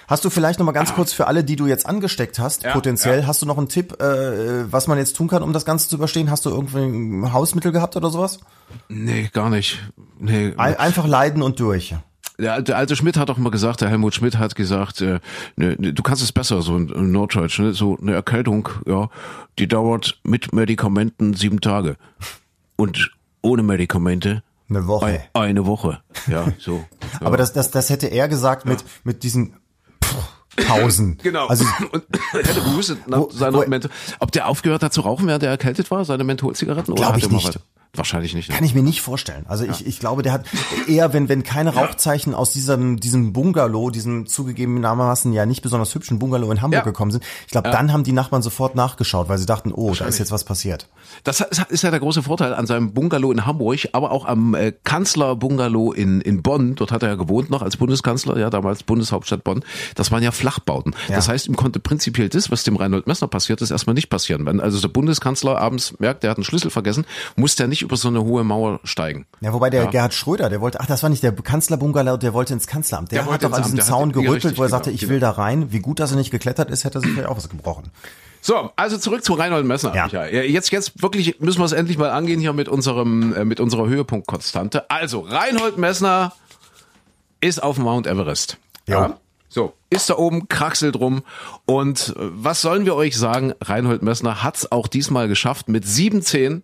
Hast du vielleicht noch mal ganz kurz für alle, die du jetzt angesteckt hast, Ja, potenziell, hast du noch einen Tipp, äh, was man jetzt tun kann, um das Ganze zu überstehen? Hast du irgendwie ein Hausmittel gehabt oder sowas? nee, gar nicht. Nee. Ein, einfach leiden und durch. Der, alte- alte Schmidt hat doch mal gesagt, der Helmut Schmidt hat gesagt, äh, ne, ne, du kannst es besser, so in, in Norddeutsch, ne? so eine Erkältung, ja, die dauert mit Medikamenten sieben Tage und ohne Medikamente Eine Woche. ein, eine Woche. Ja, so. Ja. Aber das, das, das hätte er gesagt mit, mit diesen Pausen. Genau. Also, und hätte gehustet nach Wo- seiner wo- Menthol. Ob der aufgehört hat zu rauchen, während er erkältet war, seine Mentholzigaretten? oder Glaub hat ich nicht. Wahrscheinlich nicht. ne? kann ich mir nicht vorstellen. Also ich, ich glaube, der hat eher, wenn, wenn keine Rauchzeichen aus diesem, diesem Bungalow, diesem zugegebenermaßen ja nicht besonders hübschen Bungalow in Hamburg Ja. gekommen sind, ich glaube, dann haben die Nachbarn sofort nachgeschaut, weil sie dachten, oh, da ist jetzt was passiert. Das ist ja der große Vorteil an seinem Bungalow in Hamburg, aber auch am äh, Kanzlerbungalow in, in Bonn. Dort hat er ja gewohnt noch als Bundeskanzler, ja, damals Bundeshauptstadt Bonn. Das waren ja Flachbauten. Ja. Das heißt, ihm konnte prinzipiell das, was dem Reinhold Messner passiert ist, erstmal nicht passieren. Wenn also der Bundeskanzler abends merkt, der hat einen Schlüssel vergessen, muss der nicht über so eine hohe Mauer steigen. Ja, wobei der Ja. Gerhard Schröder, der wollte, ach, das war nicht der Kanzlerbungalow, der wollte ins Kanzleramt. Der, Der hat doch an diesem hat- Zaun ja, gerüttelt, wo er sagte, genau, ich genau. will da rein. Wie gut, dass er nicht geklettert ist, hätte er sich vielleicht auch was gebrochen. So, also zurück zu Reinhold Messner. Ja. Michael. Jetzt, jetzt wirklich müssen wir es endlich mal angehen hier mit unserem, äh, mit unserer Höhepunktkonstante. Also, Reinhold Messner ist auf dem Mount Everest. Ja. So, ist da oben, kraxelt rum. Und äh, was sollen wir euch sagen? Reinhold Messner hat's auch diesmal geschafft mit 17.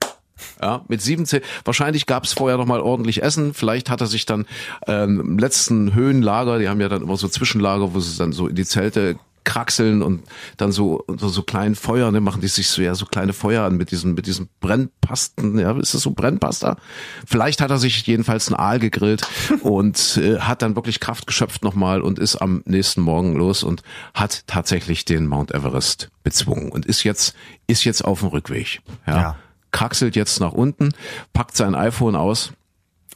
Ja, mit 17. Wahrscheinlich gab es vorher noch mal ordentlich Essen. Vielleicht hat er sich dann ähm, im letzten Höhenlager, die haben ja dann immer so Zwischenlager, wo sie dann so in die Zelte kraxeln und dann so unter so kleinen Feuer, ne, machen die sich so ja so kleine Feuer an mit diesen mit diesen Brennpasten, ja, ist das so Brennpasta? Vielleicht hat er sich jedenfalls einen Aal gegrillt und äh, hat dann wirklich Kraft geschöpft nochmal und ist am nächsten Morgen los und hat tatsächlich den Mount Everest bezwungen und ist jetzt ist jetzt auf dem Rückweg. Ja. Ja. Kraxelt jetzt nach unten, packt sein iPhone aus,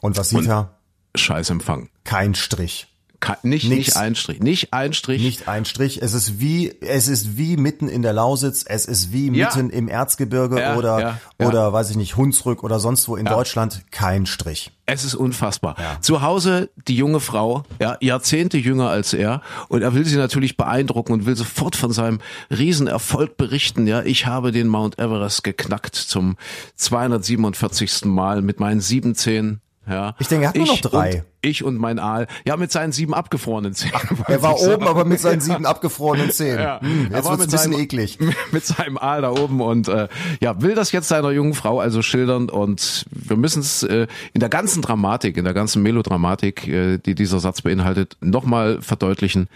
Und was sieht er? scheiß Empfang. Kein Strich. Ka- Nicht, Nix. nicht ein Strich, nicht ein Strich. Nicht ein Strich. Es ist wie, es ist wie mitten in der Lausitz. Es ist wie Ja. mitten im Erzgebirge Ja, oder, ja, ja. oder weiß ich nicht, Hunsrück oder sonst wo in Deutschland. Kein Strich. Es ist unfassbar. Zu Hause die junge Frau, ja, Jahrzehnte jünger als er, und er will sie natürlich beeindrucken und will sofort von seinem Riesenerfolg berichten. Ja, ich habe den Mount Everest geknackt zum 247. Mal mit meinen 17. Ja. Ich denke, er hat nur noch drei. Und, ich und mein Aal. Ja, mit seinen sieben abgefrorenen Zähnen. Er war oben, aber mit seinen sieben abgefrorenen Zähnen. Ja. Hm, Er jetzt war wird's ein mit bisschen seinem- eklig. Mit seinem Aal da oben und äh, ja, will das jetzt seiner jungen Frau also schildern und wir müssen es äh, in der ganzen Dramatik, in der ganzen Melodramatik, äh, die dieser Satz beinhaltet, nochmal verdeutlichen.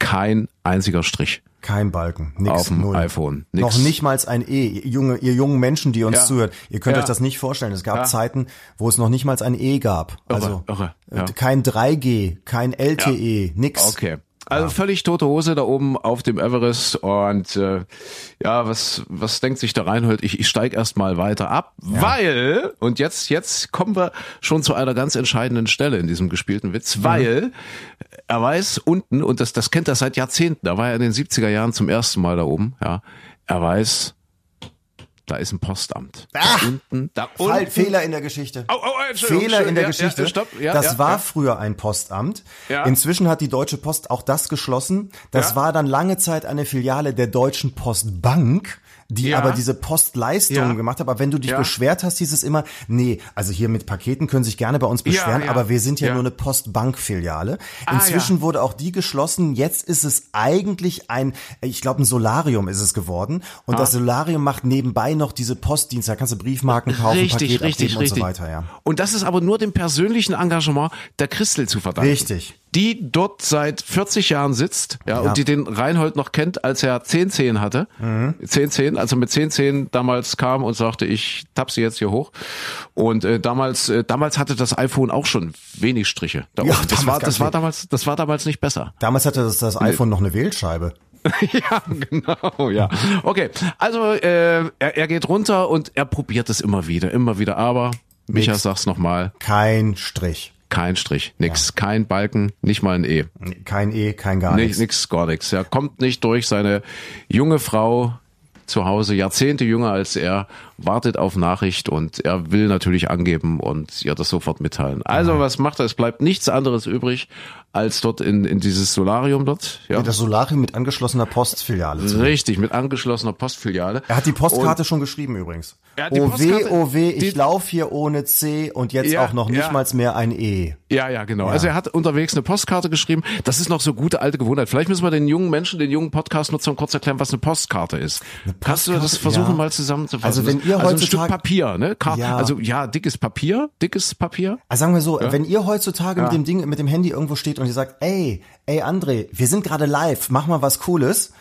Kein einziger Strich. Kein Balken, nix, Auf dem null. iPhone, nix. Noch nicht mal ein E. Ihr Junge, ihr jungen Menschen, die uns Ja. zuhört, ihr könnt Ja. euch das nicht vorstellen. Es gab Ja. Zeiten, wo es noch nicht mal ein E gab. Also irre, ja. äh, kein 3G, kein LTE, nix. Okay. Also völlig tote Hose da oben auf dem Everest und äh, ja, was was denkt sich der Reinhold? Ich, ich steig erst mal weiter ab, weil und jetzt jetzt kommen wir schon zu einer ganz entscheidenden Stelle in diesem gespielten Witz, Mhm. weil er weiß unten und das das kennt er seit Jahrzehnten. Da war er in den 70er Jahren zum ersten Mal da oben, ja. Er weiß da ist ein Postamt. Da unten, da Fall, unten. Fehler in der Geschichte. Oh, oh, Fehler in der ja, Geschichte. Ja, stopp. Ja, das war früher ein Postamt. Inzwischen hat die Deutsche Post auch das geschlossen. Das war dann lange Zeit eine Filiale der Deutschen Postbank die Ja. aber diese Postleistungen Ja. gemacht hat. Aber wenn du dich Ja. beschwert hast, hieß es immer, nee, also hier mit Paketen können sich gerne bei uns beschweren, aber wir sind ja, nur eine Postbankfiliale. Ah, Inzwischen wurde auch die geschlossen. Jetzt ist es eigentlich ein, ich glaube, ein Solarium ist es geworden. Und Ah. das Solarium macht nebenbei noch diese Postdienste, da kannst du Briefmarken kaufen, Richtig, Paket richtig, abgeben richtig. und so weiter, ja. Und das ist aber nur dem persönlichen Engagement der Christel zu verdanken. Richtig. Die dort seit 40 Jahren sitzt, ja, Ja. und die den Reinhold noch kennt, als er 10 Zehen hatte. Mhm. 10 Zehen, also mit 10 Zehen damals kam und sagte, ich tapp sie jetzt hier hoch. Und äh, damals, äh, damals hatte das iPhone auch schon wenig Striche. Da Ja, das war, das war damals, das war damals nicht besser. Damals hatte das, das iPhone noch eine Wählscheibe. ja, genau, ja. Okay, also äh, er, er geht runter und er probiert es immer wieder, immer wieder. Aber, Micha, sag's nochmal, Kein Strich. Kein Strich, nix, kein Balken, nicht mal ein E. Kein E, kein gar nichts. nix, gar nichts. Er kommt nicht durch. Seine junge Frau zu Hause, Jahrzehnte jünger als er, wartet auf Nachricht und er will natürlich angeben und ihr das sofort mitteilen. Also was macht er? Es bleibt nichts anderes übrig, als dort in, in dieses Solarium dort. Ja. Das Solarium mit angeschlossener Postfiliale. Richtig, mit angeschlossener Postfiliale. Er hat die Postkarte schon geschrieben übrigens. Hat die Oh weh, Postkarte- oh weh, ich lauf hier ohne C und jetzt Ja, auch noch nicht ja. mal mehr ein E. Ja, ja, genau. Also er hat unterwegs eine Postkarte geschrieben. Das ist noch so gute alte Gewohnheit. Vielleicht müssen wir den jungen Menschen, den jungen Podcast-Nutzern kurz erklären, was eine Postkarte ist. Kannst du das Postkarte, versuchen ja. mal zusammenzufassen? Also wenn ihr also ein Stück heutzutage- Papier, ne? Ka Ja. Also ja, dickes Papier, dickes Papier. Also sagen wir so, wenn ihr heutzutage mit dem Ding, mit dem Handy irgendwo steht und ihr sagt, ey, ey André, wir sind gerade live, mach mal was Cooles.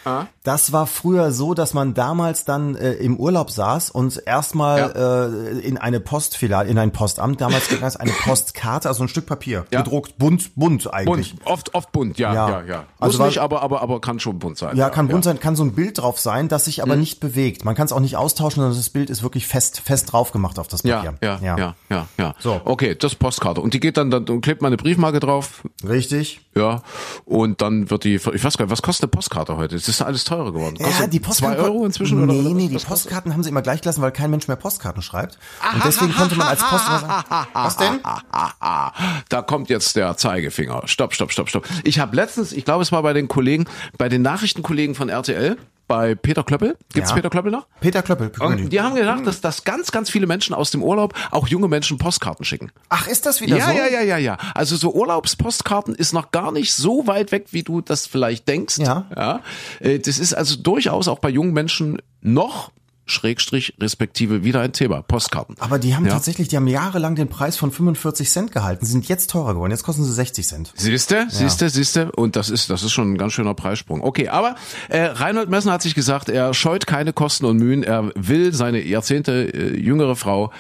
Das war früher so, dass man damals dann äh, im Urlaub saß und erstmal äh, in eine Postfiliale, in ein Postamt, damals ging das eine Postkarte, also ein Stück Papier, Ja. gedruckt, bunt, bunt eigentlich. Bunt, oft, oft bunt, ja, Ja. ja, ja. Muss Also war- nicht, aber, aber, aber kann schon bunt sein. Ja, kann bunt sein, kann so ein Bild drauf sein, das sich Mhm. aber nicht bewegt. Man kann es auch nicht austauschen, sondern das Bild ist wirklich fest, fest drauf gemacht auf das Ja, Papier. ja, ja, ja, ja, ja. So. Okay, das ist Postkarte. Und die geht dann, dann dann klebt man eine Briefmarke drauf, Richtig. ja, und dann wird die, ich weiß gar nicht, was kostet eine Postkarte heute? Es ist alles teurer geworden. Kostet Ja, die zwei Postkarten. Euro inzwischen? Nee, oder, nee, was- die? Postkarten haben sie immer gleich gelassen, weil kein Mensch mehr Postkarten schreibt. Und deswegen konnte man als Post immer sagen, was denn? Ah, ah, da kommt jetzt der Zeigefinger. Stopp, stopp, stopp, stopp. Ich habe letztens, ich glaube, es war bei den Kollegen, bei den Nachrichtenkollegen von RTL, bei Peter Klöppel. Gibt's Ja. Peter Klöppel noch? Peter Klöppel. Und die haben gedacht, dass, dass ganz, ganz viele Menschen aus dem Urlaub, auch junge Menschen, Postkarten schicken. Ach, ist das wieder Ja, so? ja, ja, ja, ja. Also so Urlaubspostkarten ist noch gar nicht so weit weg, wie du das vielleicht denkst. Ja. ja. Äh, Das ist also durchaus auch bei jungen Menschen noch Schrägstrich respektive wieder ein Thema. Postkarten. Aber die haben Ja. tatsächlich, die haben jahrelang den Preis von 45 Cent gehalten, sind jetzt teurer geworden. Jetzt kosten sie 60 Cent. Siehste, siehste, siehste. Und das ist, das ist schon ein ganz schöner Preissprung. Okay, aber äh, Reinhold Messner hat sich gesagt, er scheut keine Kosten und Mühen. Er will seine Jahrzehnte äh, jüngere Frau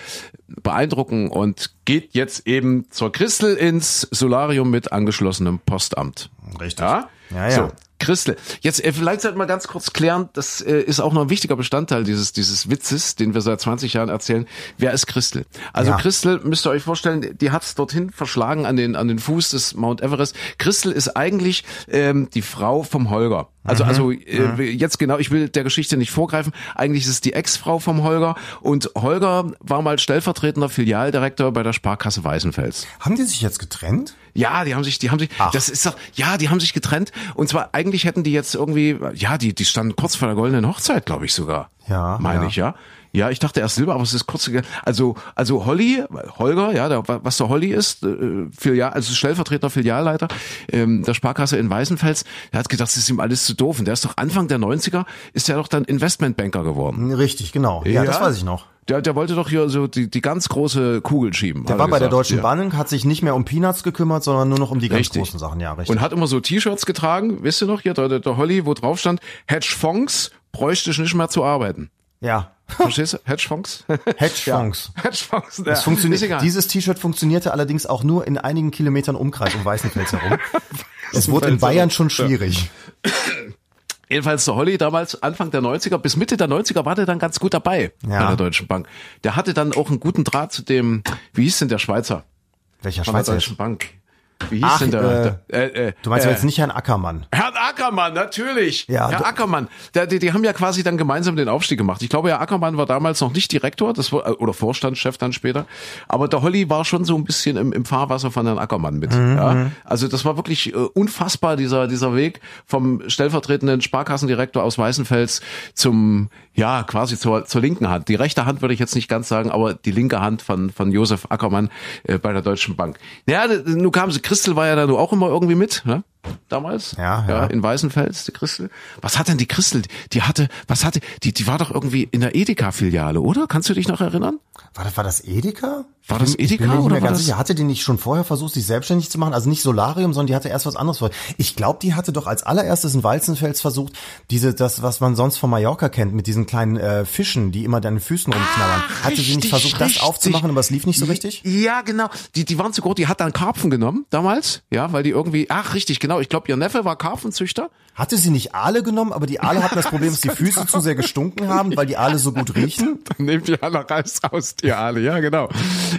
beeindrucken und geht jetzt eben zur Christel ins Solarium mit angeschlossenem Postamt. Richtig. Ja? Ja, ja. So. Christel. Jetzt äh, vielleicht sollten wir ganz kurz klären, das äh, ist auch noch ein wichtiger Bestandteil dieses dieses Witzes, den wir seit 20 Jahren erzählen. Wer ist Christel? Also Ja. Christel müsst ihr euch vorstellen, die hat's dorthin verschlagen an den an den Fuß des Mount Everest. Christel ist eigentlich ähm, die Frau vom Holger. Also also äh, jetzt genau, ich will der Geschichte nicht vorgreifen. Eigentlich ist es die Ex-Frau vom Holger und Holger war mal stellvertretender Filialdirektor bei der Sparkasse Weißenfels. Haben die sich jetzt getrennt? Ja, die haben sich, die haben sich, Ach. das ist doch, ja, die haben sich getrennt. Und zwar eigentlich hätten die jetzt irgendwie, ja, die, die standen kurz vor der goldenen Hochzeit, glaube ich sogar. Ja, meine ja. ich ja. Ja, ich dachte erst Silber, aber es ist kurz. Also, also Holly, Holger, ja, der, was der Holly ist, äh, Filial, also stellvertretender Filialleiter ähm, der Sparkasse in Weißenfels, der hat gedacht, das ist ihm alles zu doof. Und der ist doch Anfang der 90er, ist er doch dann Investmentbanker geworden. Richtig, genau. Ja, das weiß ich noch. Der, der wollte doch hier so die, die ganz große Kugel schieben. Der war bei der gesagt. Deutschen Ja. Bank, hat sich nicht mehr um Peanuts gekümmert, sondern nur noch um die ganz Richtig. großen Sachen. Ja, richtig. Und hat immer so T-Shirts getragen, wisst ihr noch hier, der, der, der Holly, wo drauf stand, Hedgefonds bräuchte ich nicht mehr zu arbeiten. ja. Verstehst du? Hedgefonds? Hedgefonds. Ja. Hedgefonds. Ja. Das funktioniert, dieses T-Shirt funktionierte allerdings auch nur in einigen Kilometern Umkreis um Weißenfels herum. es wurde in Bayern schon schwierig. Jedenfalls der Holly damals Anfang der 90er bis Mitte der 90er war der dann ganz gut dabei Ja. bei der Deutschen Bank. Der hatte dann auch einen guten Draht zu dem, wie hieß denn der Schweizer Welcher Schweizer? Deutschen Bank? Wie hieß Ach, denn der? äh, äh, äh, Du meinst äh, jetzt nicht Herrn Ackermann? Herrn Ackermann, natürlich. Ja, Herr Ackermann. Der, die, die haben ja quasi dann gemeinsam den Aufstieg gemacht. Ich glaube, Herr Ackermann war damals noch nicht Direktor, das war, äh, oder Vorstandschef dann später. Aber der Holly war schon so ein bisschen im, im Fahrwasser von Herrn Ackermann mit. Mhm. Ja. Also das war wirklich äh, unfassbar, dieser, dieser Weg vom stellvertretenden Sparkassendirektor aus Weißenfels zum, ja, quasi zur, zur linken Hand. Die rechte Hand würde ich jetzt nicht ganz sagen, aber die linke Hand von, von Josef Ackermann äh, bei der Deutschen Bank. Ja, nun kam sie, Christel war ja da nur auch immer irgendwie mit, ne? Damals. Ja, ja. in Weißenfels, die Christel. Was hat denn die Christel? Die hatte, was hatte, die, die war doch irgendwie in der Edeka-Filiale, oder? Kannst du dich noch erinnern? War das, war das Edeka? War das bin- ich Edeka bin mir nicht oder mehr war ganz das- sicher. Hatte die nicht schon vorher versucht, sich selbstständig zu machen? Also nicht Solarium, sondern die hatte erst was anderes vor. Ich glaube, die hatte doch als allererstes in Walzenfels versucht, diese, das, was man sonst von Mallorca kennt, mit diesen kleinen äh, Fischen, die immer deine Füßen rumknabbern. hatte sie nicht richtig, versucht, das richtig. aufzumachen, aber es lief nicht so richtig? Ja, genau. Die, die waren zu groß. Die hat dann Karpfen genommen damals, ja, weil die irgendwie. Ach, richtig, genau. Ich glaube, ihr Neffe war Karpfenzüchter. Hatte sie nicht Aale genommen, aber die Aale hatten das Problem, dass die Füße zu sehr gestunken haben, weil die Aale so gut riechen? Dann nehmen die alle Reis raus, die alle, ja, genau.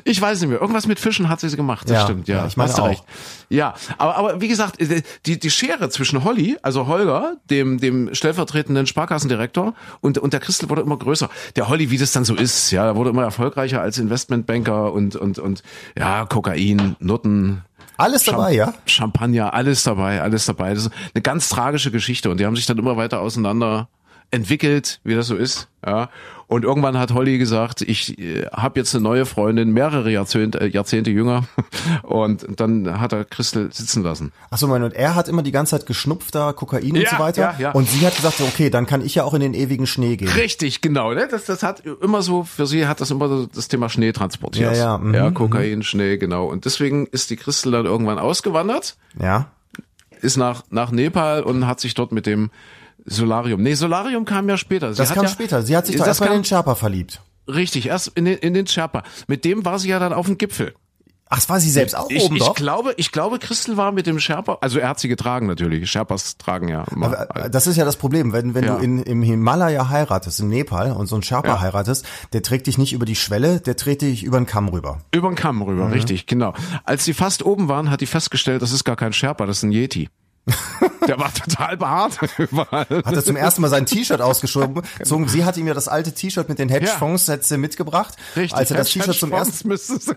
Ich weiß nicht mehr. Irgendwas mit Fischen hat sie gemacht, das Ja, stimmt, ja. ja, ich meine Hast auch. recht. Ja, aber, aber wie gesagt, äh, die, die Schere zwischen Holly, also Holger, dem, dem stellvertretenden Sparkassendirektor, und, und der Christel wurde immer größer. Der Holly, wie das dann so ist, ja, er wurde immer erfolgreicher als Investmentbanker und, und, und, ja, Kokain, Nutten, Alles dabei, ja? Champagner, alles dabei, alles dabei. Das ist eine ganz tragische Geschichte und die haben sich dann immer weiter auseinander entwickelt, wie das so ist. Ja. Und irgendwann hat Holly gesagt, ich äh, habe jetzt eine neue Freundin, mehrere Jahrzehnte, äh, Jahrzehnte jünger. Und dann hat er Christel sitzen lassen. Achso, mein, und er hat immer die ganze Zeit geschnupft da, Kokain und Ja, so weiter. ja, ja. Und sie hat gesagt, okay, dann kann ich ja auch in den ewigen Schnee gehen. Richtig, genau. Ne? Das, das hat immer so, für sie hat das immer so das Thema Schnee transportiert. Ja, ja, mhm, ja Kokain, Schnee, genau. Und deswegen ist die Christel dann irgendwann ausgewandert. Ja. ist nach, nach Nepal und hat sich dort mit dem Solarium. Nee, Solarium kam ja später. Sie Das kam ja, später. Sie hat sich doch das erstmal in den Sherpa verliebt. Richtig, erst in den, in den Sherpa. Mit dem war sie ja dann auf dem Gipfel. Ach, das war sie selbst auch Ich, oben ich drauf? glaube, ich glaube, Christel war mit dem Sherpa, also er hat sie getragen natürlich. Sherpas tragen ja immer. Aber, äh, Das ist ja das Problem, wenn, wenn Ja. du in, im Himalaya heiratest, in Nepal, und so einen Sherpa Ja. heiratest, der trägt dich nicht über die Schwelle, der trägt dich über den Kamm rüber. Über den Kamm rüber, Mhm. richtig, genau. Als sie fast oben waren, hat die festgestellt, das ist gar kein Sherpa, das ist ein Yeti. Der war total behaart überall. Hat er zum ersten Mal sein T-Shirt ausgeschoben. gezogen. Sie hat ihm ja das alte T-Shirt mit den Hedgefonds hat sie mitgebracht. Richtig. Als er das T-Shirt zum ersten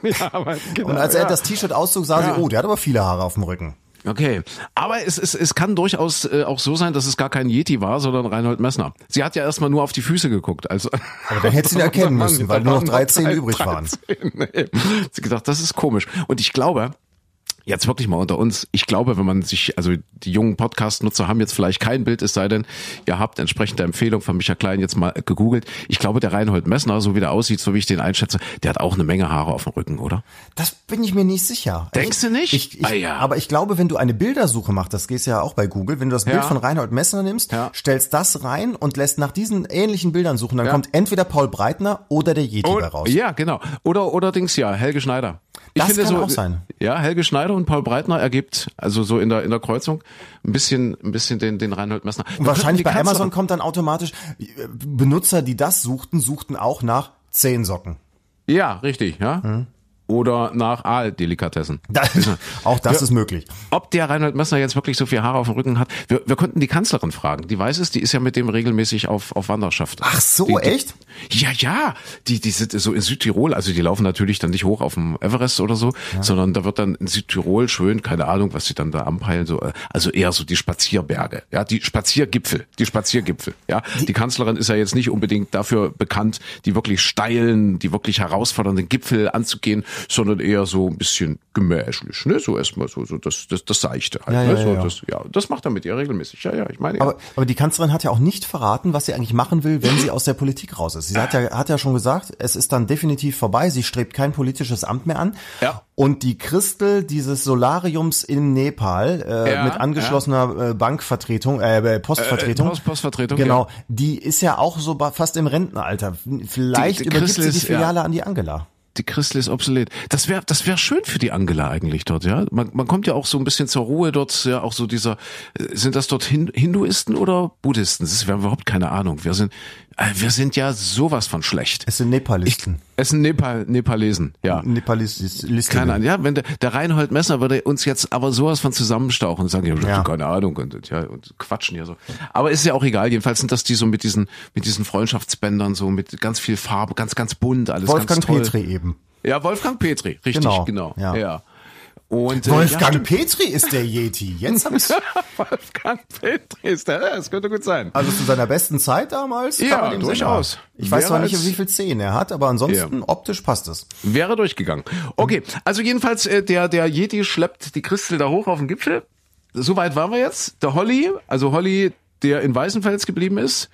ja, aber, genau, und als er ja. das T-Shirt auszog, sah Ja. sie, oh, der hat aber viele Haare auf dem Rücken. Okay, aber es, es, es kann durchaus äh, auch so sein, dass es gar kein Yeti war, sondern Reinhold Messner. Sie hat ja erstmal nur auf die Füße geguckt. Also, Aber dann hätte sie ihn erkennen müssen, weil nur noch drei Zähne übrig waren. Nee. Sie gedacht, das ist komisch. Und ich glaube, jetzt wirklich mal unter uns, ich glaube, wenn man sich, also die jungen Podcast-Nutzer haben jetzt vielleicht kein Bild, es sei denn, ihr habt entsprechende Empfehlung von Micha Klein jetzt mal gegoogelt. Ich glaube, der Reinhold Messner, so wie der aussieht, so wie ich den einschätze, der hat auch eine Menge Haare auf dem Rücken, oder? Das bin ich mir nicht sicher. Denkst du nicht? Ich, ich, Ah, ja. Aber ich glaube, wenn du eine Bildersuche machst, das geht ja auch bei Google, wenn du das Bild Ja. von Reinhold Messner nimmst, Ja. stellst das rein und lässt nach diesen ähnlichen Bildern suchen, dann kommt entweder Paul Breitner oder der Yeti bei raus. Ja, genau. Oder oder Dings ja, Helge Schneider. Ich Das finde kann so, auch sein. Ja, Helge Schneider und Paul Breitner ergibt also so in der in der Kreuzung ein bisschen ein bisschen den den Reinhold Messner. Wahrscheinlich bei Amazon kommt dann automatisch, äh, Benutzer, die das suchten, suchten auch nach zehn Socken. Ja, richtig, ja. Hm. Oder nach Aaldelikatessen. Auch das ist möglich. Ob der Reinhold Messner jetzt wirklich so viel Haare auf dem Rücken hat, wir, wir konnten die Kanzlerin fragen. Die weiß es, die ist ja mit dem regelmäßig auf, auf Wanderschaft. Ach so, die, die, echt? Ja, ja. Die, die sind so in Südtirol, also die laufen natürlich dann nicht hoch auf dem Everest oder so, sondern da wird dann in Südtirol schön, keine Ahnung, was sie dann da anpeilen, so, äh, also eher so die Spazierberge, ja, die Spaziergipfel, die Spaziergipfel, ja. Die, Kanzlerin ist ja jetzt nicht unbedingt dafür bekannt, die wirklich steilen, die wirklich herausfordernden Gipfel anzugehen, sondern eher so ein bisschen gemächlich, ne, so erstmal so, so das, das, das Seichte halt, Ja, ne, ja, so, ja. das, ja, das macht er mit ihr regelmäßig, ja, ja, ich meine, ja. Aber, aber die Kanzlerin hat ja auch nicht verraten, was sie eigentlich machen will, wenn sie aus der Politik raus ist. Sie hat ja, hat ja schon gesagt, es ist dann definitiv vorbei. Sie strebt kein politisches Amt mehr an. Ja. Und die Christel dieses Solariums in Nepal äh, Ja, mit angeschlossener äh, Bankvertretung, äh, Postvertretung. Äh, Post- Postvertretung, Genau. ja. Die ist ja auch so fast im Rentenalter. Vielleicht Die- die übergibt Christel sie die ist- ja. Filiale an die Angela. Die Christel ist obsolet. Das wäre das wäre schön für die Angela eigentlich dort, ja. Man, man kommt ja auch so ein bisschen zur Ruhe dort, ja, auch so dieser äh, sind das dort Hin Hinduisten oder Buddhisten? Das wir haben überhaupt keine Ahnung. Wir sind wir sind ja sowas von schlecht. Es sind Nepalisten. Es sind Nepal Nepalesen, ja. Nepalisten. Keine Ahnung, ja, wenn der, der Reinhold Messer würde uns jetzt aber sowas von zusammenstauchen und sagen, ja, Ja. keine Ahnung und, ja, und quatschen ja so. Aber ist ja auch egal, jedenfalls sind das die so mit diesen, mit diesen Freundschaftsbändern, so mit ganz viel Farbe, ganz, ganz bunt, alles Wolfgang ganz toll. Petri eben. Ja, Wolfgang Petri, richtig, Genau, genau. ja. Ja. Und, äh, Wolfgang ja. Petri ist der Yeti. Jetzt hab ich's. Wolfgang Petri ist der, ja, das könnte gut sein. Also zu seiner besten Zeit damals? Ja, durchaus. Ich weiß zwar nicht, wie viel Zehen er hat, aber ansonsten optisch passt es. Wäre durchgegangen. Okay, also jedenfalls, äh, der, der Yeti schleppt die Christel da hoch auf den Gipfel soweit waren wir jetzt. Der Holly, also Holly, der in Weißenfels geblieben ist,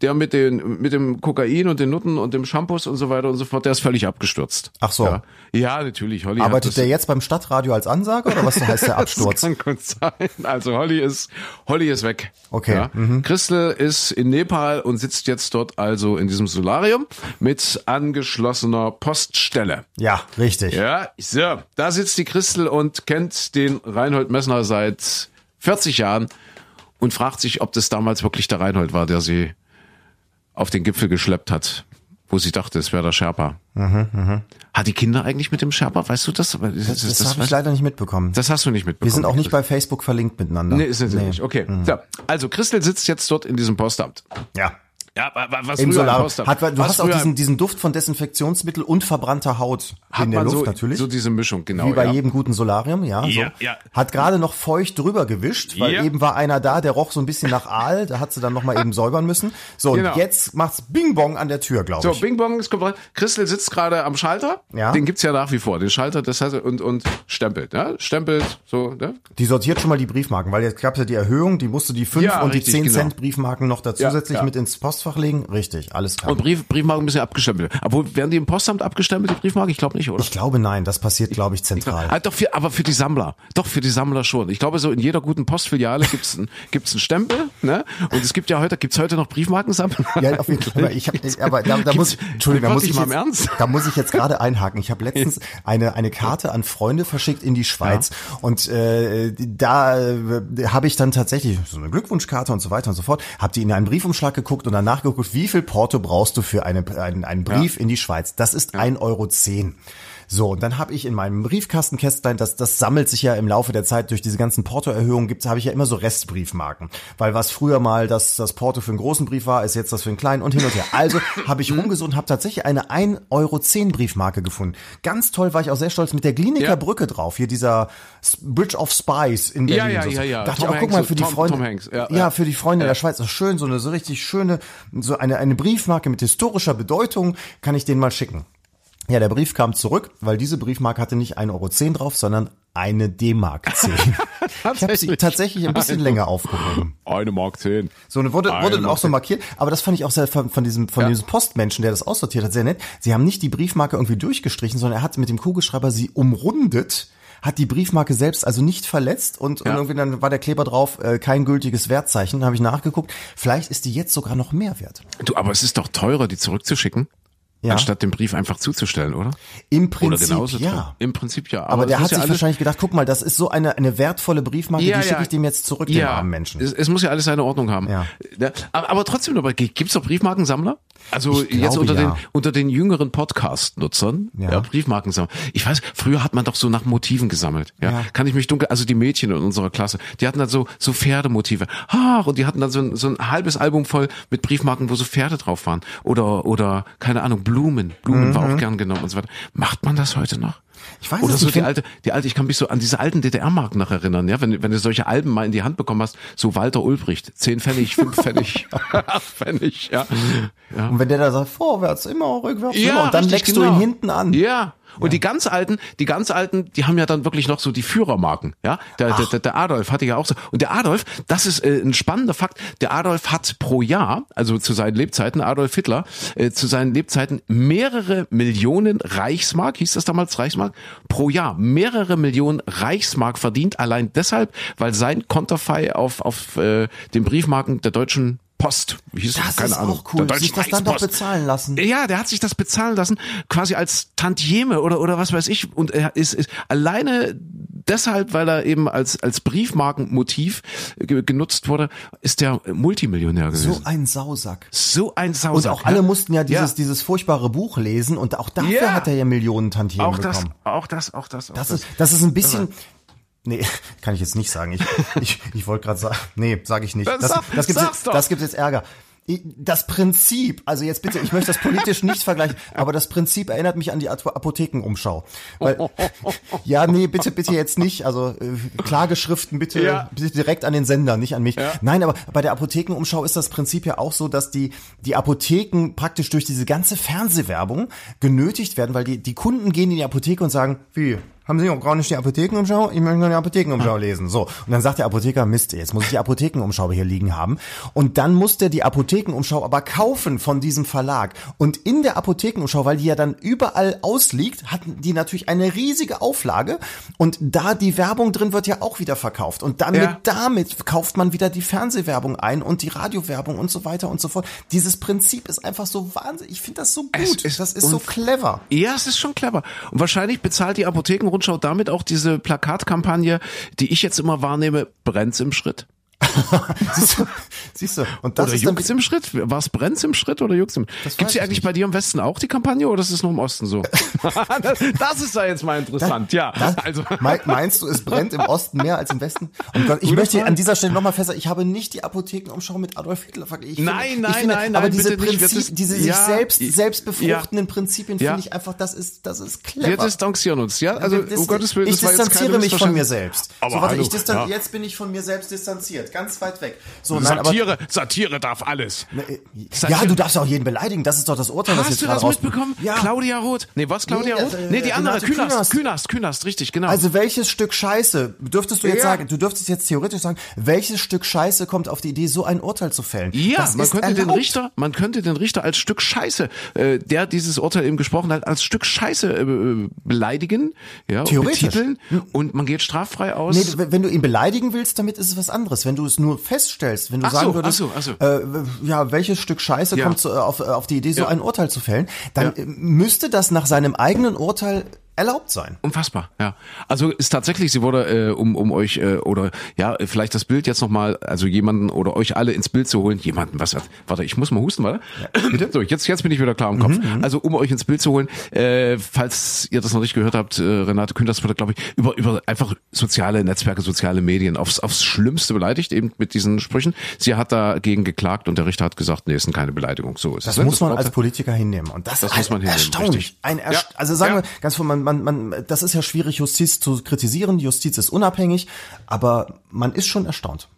der mit den mit dem Kokain und den Nutten und dem Shampoos und so weiter und so fort, der ist völlig abgestürzt. Ach so. Ja, ja natürlich. Holly Arbeitet der jetzt beim Stadtradio als Ansage oder was heißt der Absturz? Das kann gut sein. Also Holly ist Holly ist weg. Okay, mhm. Ja. Christel ist in Nepal und sitzt jetzt dort also in diesem Solarium mit angeschlossener Poststelle. Ja, richtig. Ja, so, da sitzt die Christel und kennt den Reinhold Messner seit 40 Jahren und fragt sich, ob das damals wirklich der Reinhold war, der sie auf den Gipfel geschleppt hat, wo sie dachte, es wäre der Sherpa. Hat die Kinder eigentlich mit dem Sherpa? Weißt du das? Das, Das, das, habe ich leider nicht mitbekommen. das hast du nicht mitbekommen. Wir sind auch nicht bei Facebook verlinkt miteinander. Nee, ist natürlich nicht. Okay. So, also Christel sitzt jetzt dort in diesem Postamt. Ja. Ja, wa- wa- was Im Solar. Postamt. Hat, du was hast auch diesen, diesen Duft von Desinfektionsmittel und verbrannter Haut hat in der Luft so, natürlich. so diese Mischung, genau. wie bei ja. jedem guten Solarium, ja. Ja, so. ja. Hat gerade noch feucht drüber gewischt, weil Ja. eben war einer da, der roch so ein bisschen nach Aal, da hat sie dann nochmal eben säubern müssen. So, Genau. und jetzt macht's Bing Bong an der Tür, glaube So, ich. Bing Bong, kommt rein. Christel sitzt gerade am Schalter. Ja. Den gibt's ja nach wie vor. Den Schalter, das heißt, und, und stempelt, ja? Stempelt, so, ne? Die sortiert schon mal die Briefmarken, weil jetzt gab ja die Erhöhung, die musste die 5 Ja, und die richtig, 10 genau. Cent Briefmarken noch da zusätzlich mit ins Postfach legen. Richtig, alles klar. Und Brief, Briefmarken müssen ja abgestempelt. werden. Obwohl, werden die im Postamt abgestempelt, die Briefmarken? Ich glaube nicht, oder? ich glaube nein, das passiert, glaube ich, zentral. Ah, doch für, aber für die Sammler. Doch, für die Sammler schon. Ich glaube, so in jeder guten Postfiliale gibt's ein, gibt's einen Stempel, ne? Und es gibt ja heute, gibt's heute noch Briefmarkensammler? Ja, auf jeden Fall. Ich hab, aber da, da muss, Entschuldigung, da muss ich mal jetzt, im Ernst? da muss ich jetzt gerade einhaken. Ich habe letztens eine eine Karte an Freunde verschickt in die Schweiz und äh, da äh, habe ich dann tatsächlich so eine Glückwunschkarte und so weiter und so fort. Habe die in einen Briefumschlag geguckt und danach geguckt, wie viel Porto brauchst du für eine, einen, einen Brief in die Schweiz? Das ist ein Euro. So, und dann habe ich in meinem Briefkastenkästlein, das, das sammelt sich ja im Laufe der Zeit durch diese ganzen Portoerhöhungen, gibt's, habe ich ja immer so Restbriefmarken. Weil was früher mal das, das Porto für einen großen Brief war, ist jetzt das für einen kleinen und hin und her. Also habe ich rumgesucht und habe tatsächlich eine 1,10 Euro Briefmarke gefunden. Ganz toll, war ich auch sehr stolz mit der Gliniker Ja. Brücke drauf. Hier dieser Bridge of Spies in Ja, Berlin. ja, so. ja, ja. Dachte Tom ich auch, guck mal, für die Tom- Freunde. Tom Hanks, ja, ja, ja. für die Freunde der Schweiz. Das ist schön, so eine so richtig schöne, so eine, eine Briefmarke mit historischer Bedeutung, kann ich denen mal schicken. Ja, der Brief kam zurück, weil diese Briefmarke hatte nicht 1,10 Euro drauf, sondern eine D-Mark 10. ich habe sie Tatsächlich. ein bisschen länger aufgehoben. Eine Mark 10. So eine wurde, wurde dann auch so Mark markiert, aber das fand ich auch sehr von, von diesem von Ja. diesem Postmenschen, der das aussortiert hat, sehr nett. Sie haben nicht die Briefmarke irgendwie durchgestrichen, sondern er hat mit dem Kugelschreiber sie umrundet, hat die Briefmarke selbst also nicht verletzt und, und Ja. irgendwie dann war der Kleber drauf, äh, kein gültiges Wertzeichen. Habe ich nachgeguckt. Vielleicht ist die jetzt sogar noch mehr wert. Du, aber es ist doch teurer, die zurückzuschicken, Ja. anstatt den Brief einfach zuzustellen, oder? Im Oder Prinzip genauso ja. Im Prinzip ja. Aber, der das hat ja sich alles- wahrscheinlich gedacht, guck mal, das ist so eine, eine wertvolle Briefmarke, die schicke ich dem jetzt zurück, dem armen Menschen. Es, es muss ja alles seine Ordnung haben. Ja. Ja, Aber, aber trotzdem, aber gibt's doch Briefmarkensammler? Also Ich jetzt glaube, unter ja. den unter den jüngeren Podcast-Nutzern, Ja. ja. Briefmarkensammler. Ich weiß, früher hat man doch so nach Motiven gesammelt. Ja, Ja. kann ich mich dunkel. Also die Mädchen in unserer Klasse, die hatten dann so so Pferdemotive. Ach, und die hatten dann so ein, so ein halbes Album voll mit Briefmarken, wo so Pferde drauf waren oder oder keine Ahnung Blumen. Blumen war auch gern genommen und so weiter. Macht man das heute noch? Ich weiß Oder es so nicht, die alte, die alte, ich kann mich so an diese alten DDR-Marken noch erinnern, ja, wenn, wenn du solche Alben mal in die Hand bekommen hast, so Walter Ulbricht, 10 Pfennig, 5 Pfennig, 8 Pfennig, ja. ja. Und wenn der da sagt, vorwärts, immer, rückwärts, immer, Ja, und dann leckst du genau. ihn hinten an. Ja. Und die ganz alten, die ganz alten, die haben ja dann wirklich noch so die Führermarken, ja. Der, der, der, der Adolf hatte ja auch so. Und der Adolf, das ist äh, ein spannender Fakt. Der Adolf hat pro Jahr, also zu seinen Lebzeiten, Adolf Hitler, äh, zu seinen Lebzeiten mehrere Millionen Reichsmark, hieß das damals Reichsmark, pro Jahr mehrere Millionen Reichsmark verdient. Allein deshalb, weil sein Konterfei auf auf äh, den Briefmarken der deutschen Post, wie hieß Das keine ist Ahnung, auch cool, der sich das dann doch bezahlen lassen. Ja, der hat sich das bezahlen lassen, quasi als Tantieme oder oder was weiß ich. Und er ist, ist alleine deshalb, weil er eben als als Briefmarkenmotiv ge genutzt wurde, ist der Multimillionär gewesen. So ein Sausack. So, ein Und Sausack. auch alle mussten ja dieses, Ja. dieses furchtbare Buch lesen und auch dafür Ja. hat er ja Millionen Tantiemen auch das, bekommen. auch das, auch das, auch Das das. ist, das ist ein bisschen. Nee, kann ich jetzt nicht sagen. Ich, ich, ich wollte gerade sagen. Nee, sage ich nicht. Das, das, gibt jetzt, das gibt jetzt Ärger. Das Prinzip, also jetzt bitte, ich möchte das politisch nicht vergleichen, aber das Prinzip erinnert mich an die Apo- Apothekenumschau. Weil, ja, nee, bitte, bitte jetzt nicht. Also äh, Klageschriften bitte, Ja. bitte direkt an den Sender, nicht an mich. Nein, aber bei der Apothekenumschau ist das Prinzip ja auch so, dass die, die Apotheken praktisch durch diese ganze Fernsehwerbung genötigt werden, weil die, die Kunden gehen in die Apotheke und sagen, wie, haben Sie auch gar nicht die Apothekenumschau? Ich möchte nur die Apothekenumschau lesen. So. Und dann sagt der Apotheker, Mist, jetzt muss ich die Apothekenumschau hier liegen haben. Und dann muss der die Apothekenumschau aber kaufen von diesem Verlag. Und in der Apothekenumschau, weil die ja dann überall ausliegt, hatten die natürlich eine riesige Auflage. Und da die Werbung drin wird ja auch wieder verkauft. Und damit, Ja. damit kauft man wieder die Fernsehwerbung ein und die Radiowerbung und so weiter und so fort. Dieses Prinzip ist einfach so wahnsinnig. Ich finde das so gut. ist das ist so clever. Ja, es ist schon clever. Und wahrscheinlich bezahlt die Apothekenrundschau damit auch diese Plakatkampagne, die ich jetzt immer wahrnehme, brennt's im Schritt. Siehst du? Siehst du? Und das oder ist juckt's im Schritt? War es brennt's im Schritt oder juckt's im Das Gibt's die ich eigentlich nicht. bei dir im Westen auch die Kampagne oder ist es nur im Osten so? das, das ist da jetzt mal interessant, ja. Also, Mei- Meinst du, es brennt im Osten mehr als im Westen? Und Gott, ich Gute möchte Frage. an dieser Stelle nochmal festhalten, ich habe nicht die Apothekenumschau mit Adolf Hitler verglichen. Ich Nein, finde, nein, nein, aber nein, diese nicht. Prinzip, dis- diese sich ja, selbst, ja. selbst befruchtenden Prinzipien Ja. finde ich einfach, das ist, das ist clever. wir distanzieren uns, ja? Also, Das- um Gottes Willen, ich das distanziere mich von mir selbst. Aber so, warte, hallo, ich distan ja. jetzt bin ich von mir selbst distanziert, ganz weit weg. So, nein, aber Satire, Satire darf alles. ja, du darfst auch jeden beleidigen. Das ist doch das Urteil, das Hast jetzt du das mitbekommen? Ja. Claudia Roth. Nee, was Claudia Nee, Roth? äh, Nee, die andere, Renate Künast, Künast. Künast, Künast, richtig, genau. Also welches Stück Scheiße, dürftest du jetzt Ja. sagen, du dürftest jetzt theoretisch sagen, welches Stück Scheiße kommt auf die Idee, so ein Urteil zu fällen? Ja, das man könnte den erlaubt. Richter, man könnte den Richter als Stück Scheiße, äh, der dieses Urteil eben gesprochen hat, als Stück Scheiße äh, beleidigen, ja, betiteln und man geht straffrei aus. Nee, wenn du ihn beleidigen willst, damit ist es was anderes. Wenn du es nur feststellst, wenn du Ach so, sagen würdest, ach so, ach Äh, ja, welches Stück Scheiße Ja. kommt so, äh, auf, äh, auf die Idee, so Ja. ein Urteil zu fällen, dann Ja. äh, müsste das nach seinem eigenen Urteil erlaubt sein. Unfassbar, ja. Also ist tatsächlich, sie wurde, äh, um, um euch, äh, oder ja, vielleicht das Bild jetzt nochmal, also jemanden oder euch alle ins Bild zu holen, jemanden, was hat, warte, ich muss mal husten, warte. bitte? So, jetzt, jetzt bin ich wieder klar im Kopf. Mhm, also um euch ins Bild zu holen, äh, falls ihr das noch nicht gehört habt, äh, Renate Künders wurde, glaube ich, über, über einfach soziale Netzwerke, soziale Medien aufs, aufs Schlimmste beleidigt, eben mit diesen Sprüchen. Sie hat dagegen geklagt und der Richter hat gesagt, nee, ist keine Beleidigung. So ist Das es. ne? muss man als Politiker hinnehmen. Und das, Das ist muss man hinnehmen, erstaunlich. richtig. Ein erst Ja. Also sagen Ja. wir ganz vor, man, man, man, das ist ja schwierig, Justiz zu kritisieren. Die Justiz ist unabhängig, aber man ist schon erstaunt.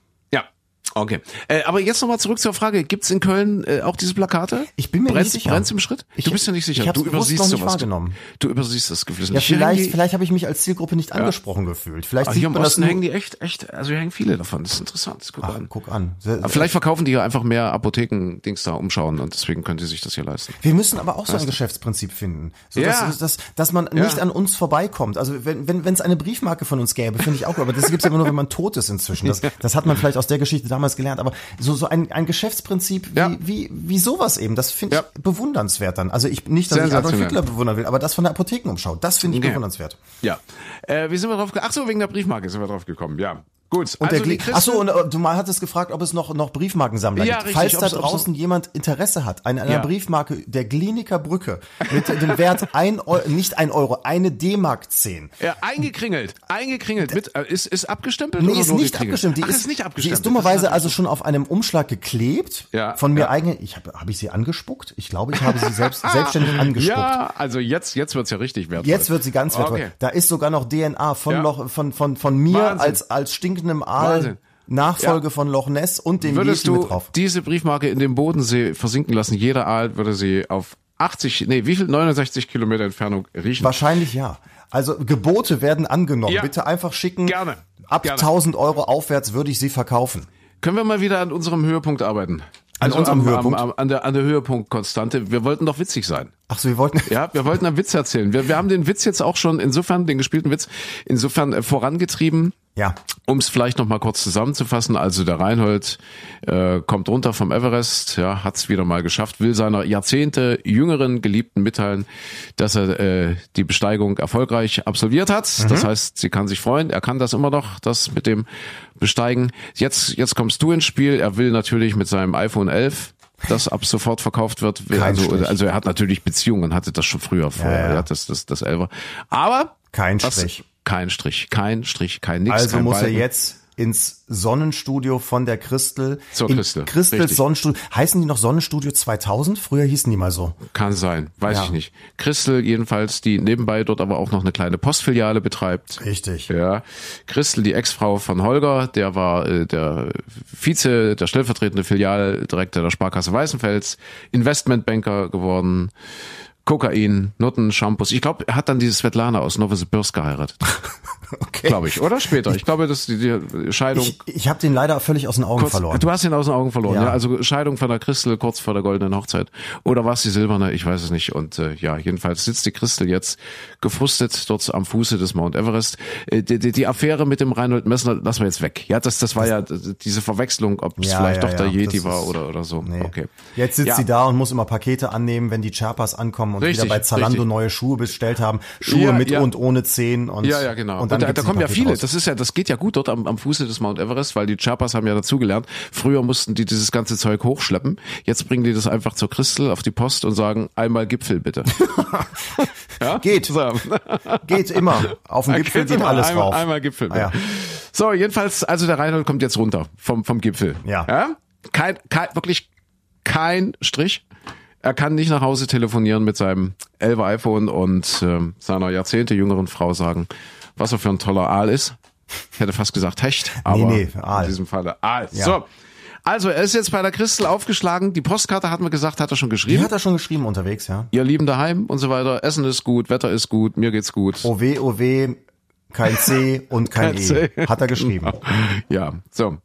Ja, okay. Äh, aber jetzt nochmal zurück zur Frage, gibt's in Köln äh, auch diese Plakate? Ich bin mir Brennt's, nicht sicher. Brennt's im Schritt? Ich- du bist ja nicht sicher. du übersiehst noch sowas. wahrgenommen. Du, du übersiehst das geflissentlich. Ja, vielleicht, die, vielleicht habe ich mich als Zielgruppe nicht angesprochen gefühlt. Vielleicht Ah, sieht hier im Osten hängen die echt, echt, also hier hängen viele davon. Das ist interessant. Guck Ach, an. guck an. Aber vielleicht verkaufen die ja einfach mehr Apotheken-Dings da umschauen und deswegen können die sich das hier leisten. Wir müssen aber auch so ein Geschäftsprinzip finden. So, Ja. dass, dass, dass man nicht an uns vorbeikommt. Also wenn wenn wenn, es eine Briefmarke von uns gäbe, finde ich auch, aber das gibt's ja immer nur, wenn man tot ist inzwischen. Das, das hat man vielleicht aus der Geschichte damals gelernt. Aber so, so ein, ein Geschäftsprinzip wie, Ja. wie, wie sowas eben, das finde Ja. ich bewundernswert dann. Also ich nicht, dass ich Adolf. Hitler bewundern will, aber das von der Apothekenumschau, das finde ich Okay. bewundernswert. Ja. Äh, wie sind wir drauf gekommen? Ach so, wegen der Briefmarke sind wir drauf gekommen. Ja. Gut. Und also der die Gli- Ach so, Christen- und äh, du mal hattest gefragt, ob es noch noch Briefmarkensammler Ja, gibt. richtig, Falls da draußen jemand Interesse hat an einer Ja. Briefmarke der Gliniker Brücke mit dem Wert ein Euro, nicht ein Euro, eine D-Mark 10. ja, eingekringelt, eingekringelt. Mit, äh, ist, ist abgestempelt Nee, oder ist nicht abgestimmt. Die Ach, ist, ist nicht Die abgestimmt. ist dummerweise also schon auf einem Umschlag geklebt. Ja, Von mir ja. eigen. Ich habe habe ich sie angespuckt? Ich glaube, ich habe sie selbst selbstständig angespuckt. Ja, also jetzt, jetzt wird's ja richtig wertvoll. Jetzt wird sie ganz wertvoll. Okay. Da ist sogar noch DNA von Ja. Loch, von von von mir Wahnsinn. als als stinkendem Aal. Wahnsinn. Nachfolge Ja. von Loch Ness und dem Würdest du mit drauf. diese Briefmarke in den Bodensee versinken lassen, jeder Aal würde sie auf 80, nee, wie viel? 69 Kilometer Entfernung riechen. Wahrscheinlich ja. Also Gebote werden angenommen. Ja. Bitte einfach schicken. Gerne. Ab Gerne. 1000 Euro aufwärts würde ich sie verkaufen. Können wir mal wieder an unserem Höhepunkt arbeiten? An unserem am, Höhepunkt? Am, am, an der, an der Höhepunktkonstante. Wir wollten doch witzig sein. Ach so, wir wollten. Ja, wir wollten einen Witz erzählen. Wir, wir haben den Witz jetzt auch schon insofern, den gespielten Witz, insofern äh, vorangetrieben. Ja. Um es vielleicht noch mal kurz zusammenzufassen, also der Reinhold äh, kommt runter vom Everest, ja, hat es wieder mal geschafft, will seiner Jahrzehnte jüngeren Geliebten mitteilen, dass er äh, die Besteigung erfolgreich absolviert hat. Das heißt, sie kann sich freuen, er kann das immer noch, das mit dem Besteigen. Jetzt, jetzt kommst du ins Spiel, er will natürlich mit seinem iPhone 11 das ab sofort verkauft wird. Kein also, Strich. also er hat natürlich Beziehungen, hatte das schon früher vorher, ja. ja, das, das, das Elfer. Aber Kein was- Strich. Kein Strich, kein Strich, kein nix. Also kein muss er Balken. jetzt ins Sonnenstudio von der Christel. Zur Christel, Christels. Sonnenstudio. Heißen die noch Sonnenstudio 2000? Früher hießen die mal so. Kann sein, weiß Ja. ich nicht. Christel jedenfalls, die nebenbei dort aber auch noch eine kleine Postfiliale betreibt. Richtig. Ja, Christel, die Ex-Frau von Holger, der war äh, der Vize, der stellvertretende Filialdirektor der Sparkasse Weißenfels, Investmentbanker geworden, Kokain, Nutten, Shampoos. Ich glaube, er hat dann diese Svetlana aus Novosibirsk geheiratet. Okay. Glaube ich. Oder später. Ich glaube, dass die, die Scheidung. Ich, ich habe den leider völlig aus den Augen Kurz, verloren. Du hast ihn aus den Augen verloren, ja. Ja. Also Scheidung von der Christel kurz vor der goldenen Hochzeit. Oder war es die silberne? Ich weiß es nicht. Und äh, ja, jedenfalls sitzt die Christel jetzt gefrustet dort am Fuße des Mount Everest. Äh, die, die, die Affäre mit dem Reinhold Messner lassen wir jetzt weg. Ja, das, das war ja diese Verwechslung, ob es Ja, vielleicht ja, doch der Yeti war oder, oder so. Nee. Okay. Jetzt sitzt sie da und muss immer Pakete annehmen, wenn die Chapas ankommen und Richtig, wieder bei Zalando richtig. neue Schuhe bestellt haben. Schuhe mit und ohne Zehen und Ja, ja, genau. Und, dann da, da kommen ja viele. raus. Das ist ja, das geht ja gut dort am, am Fuße des Mount Everest, weil die Chapas haben ja dazugelernt. Früher mussten die dieses ganze Zeug hochschleppen. Jetzt bringen die das einfach zur Christel auf die Post und sagen, einmal Gipfel bitte. ja? Geht. So. Geht immer. Auf dem Gipfel geht alles einmal, rauf. Einmal Gipfel. Ah, ja. So, jedenfalls, also der Reinhold kommt jetzt runter vom, vom Gipfel. Ja. ja? Kein, kein, wirklich kein Strich. Er kann nicht nach Hause telefonieren mit seinem 11 iPhone und ähm, seiner Jahrzehnte jüngeren Frau sagen, was er für ein toller Aal ist. Ich hätte fast gesagt Hecht, aber nee, Aal. in diesem Falle Aal. Ja. So. Also, er ist jetzt bei der Christel aufgeschlagen. Die Postkarte hatten wir gesagt, hat er schon Die geschrieben. hat er schon geschrieben unterwegs, ja. Ihr Lieben daheim und so weiter. Essen ist gut, Wetter ist gut, mir geht's gut. OW, OW, kein C und kein, Kein E. C. Hat er geschrieben. Ja, so.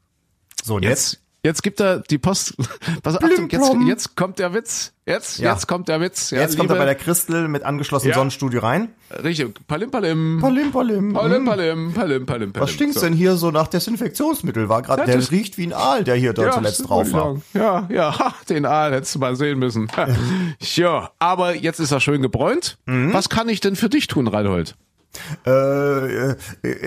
So, und jetzt? Jetzt, jetzt gibt er die Post. Auf, Achtung, jetzt, jetzt kommt der Witz. Jetzt, Ja. jetzt kommt der Witz. Ja, Jetzt kommt er liebe- bei der Christel mit angeschlossenem Ja. Sonnenstudio rein. Richtig, Palim Palim. Palim, palim. Palim Hm. Palim, Palim Palim. Was stinkt's denn hier so nach Desinfektionsmittel? War gerade, der das- riecht wie ein Aal, der hier dort zuletzt drauf war. Ja, ja, ha, den Aal hättest du mal sehen müssen. ja, aber jetzt ist er schön gebräunt. Mhm. Was kann ich denn für dich tun, Reinhold? Äh, äh,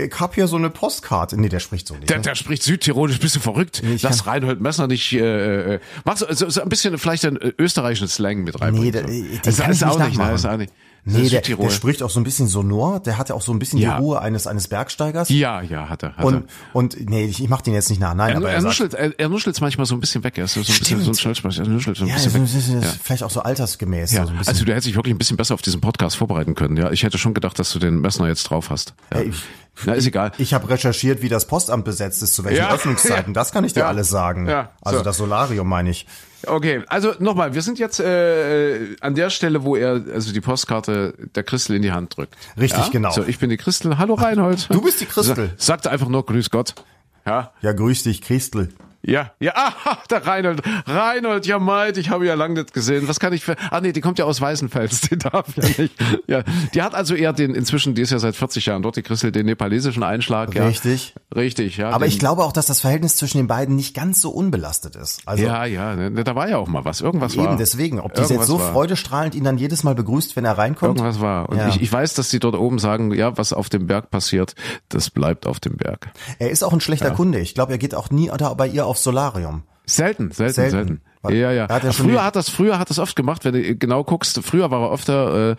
ich hab hier so eine Postkarte. Nee, der spricht so nicht. Der, ne? der spricht südtirolisch, bist du verrückt? ich Lass Reinhold Messner nicht, äh, äh, mach so, so, so ein bisschen vielleicht einen äh, österreichischen Slang mit reinbringen. Nee, den Das kann ist ich nicht auch nicht, ne? ist auch nicht. Nee, der, der spricht auch so ein bisschen sonor. Der hat ja auch so ein bisschen Ja. die Ruhe eines eines Bergsteigers. Ja, ja, hat er. Hat Und er. und nee, ich, ich mach den jetzt nicht nach. Nein, Er, aber er, er nuschelt, er, er nuschelt manchmal so ein bisschen weg. Er ist so ein bisschen Stimmt. so ein Schnellsprecher. Er nuschelt so ein ja, bisschen so, weg. so, Ja. vielleicht auch so altersgemäß. Ja, so bisschen. also du hättest dich wirklich ein bisschen besser auf diesen Podcast vorbereiten können. Ja, ich hätte schon gedacht, dass du den Messner jetzt drauf hast. Ja. Ey, ich- Na, ist egal. ich habe recherchiert, wie das Postamt besetzt ist, zu welchen. Öffnungszeiten. Das kann ich dir Ja. alles sagen. Ja. Also So. das Solarium meine ich. Okay, also nochmal, wir sind jetzt äh, an der Stelle, wo er also die Postkarte der Christel in die Hand drückt. Richtig, ja? genau. So, ich bin die Christel. Hallo Reinhold. Du bist die Christel. Sa sagt einfach nur Grüß Gott. Ja, Ja, grüß dich, Christel. Ja, ja, ah, der Reinhold. Reinhold, ja meid, ich habe ja lange nicht gesehen. Was kann ich für, ah nee, die kommt ja aus Weißenfels, die darf ja nicht. Ja, die hat also eher den, inzwischen, die ist ja seit 40 Jahren dort, die Christel, den nepalesischen Einschlag. Ja. Richtig. Richtig, ja. Aber den, ich glaube auch, dass das Verhältnis zwischen den beiden nicht ganz so unbelastet ist. Also Ja, ja, ne, da war ja auch mal was. Irgendwas eben war. deswegen, ob die jetzt so war. freudestrahlend ihn dann jedes Mal begrüßt, wenn er reinkommt. Irgendwas war. Und Ja. ich, ich weiß, dass die dort oben sagen, ja, was auf dem Berg passiert, das bleibt auf dem Berg. Er ist auch ein schlechter Kunde. Ich glaube, er geht auch nie bei ihr aufs Solarium. Selten, selten, Selten. selten. Ja, ja. hat ja früher hat das, früher hat das oft gemacht, wenn du genau guckst. Früher war er öfter, äh,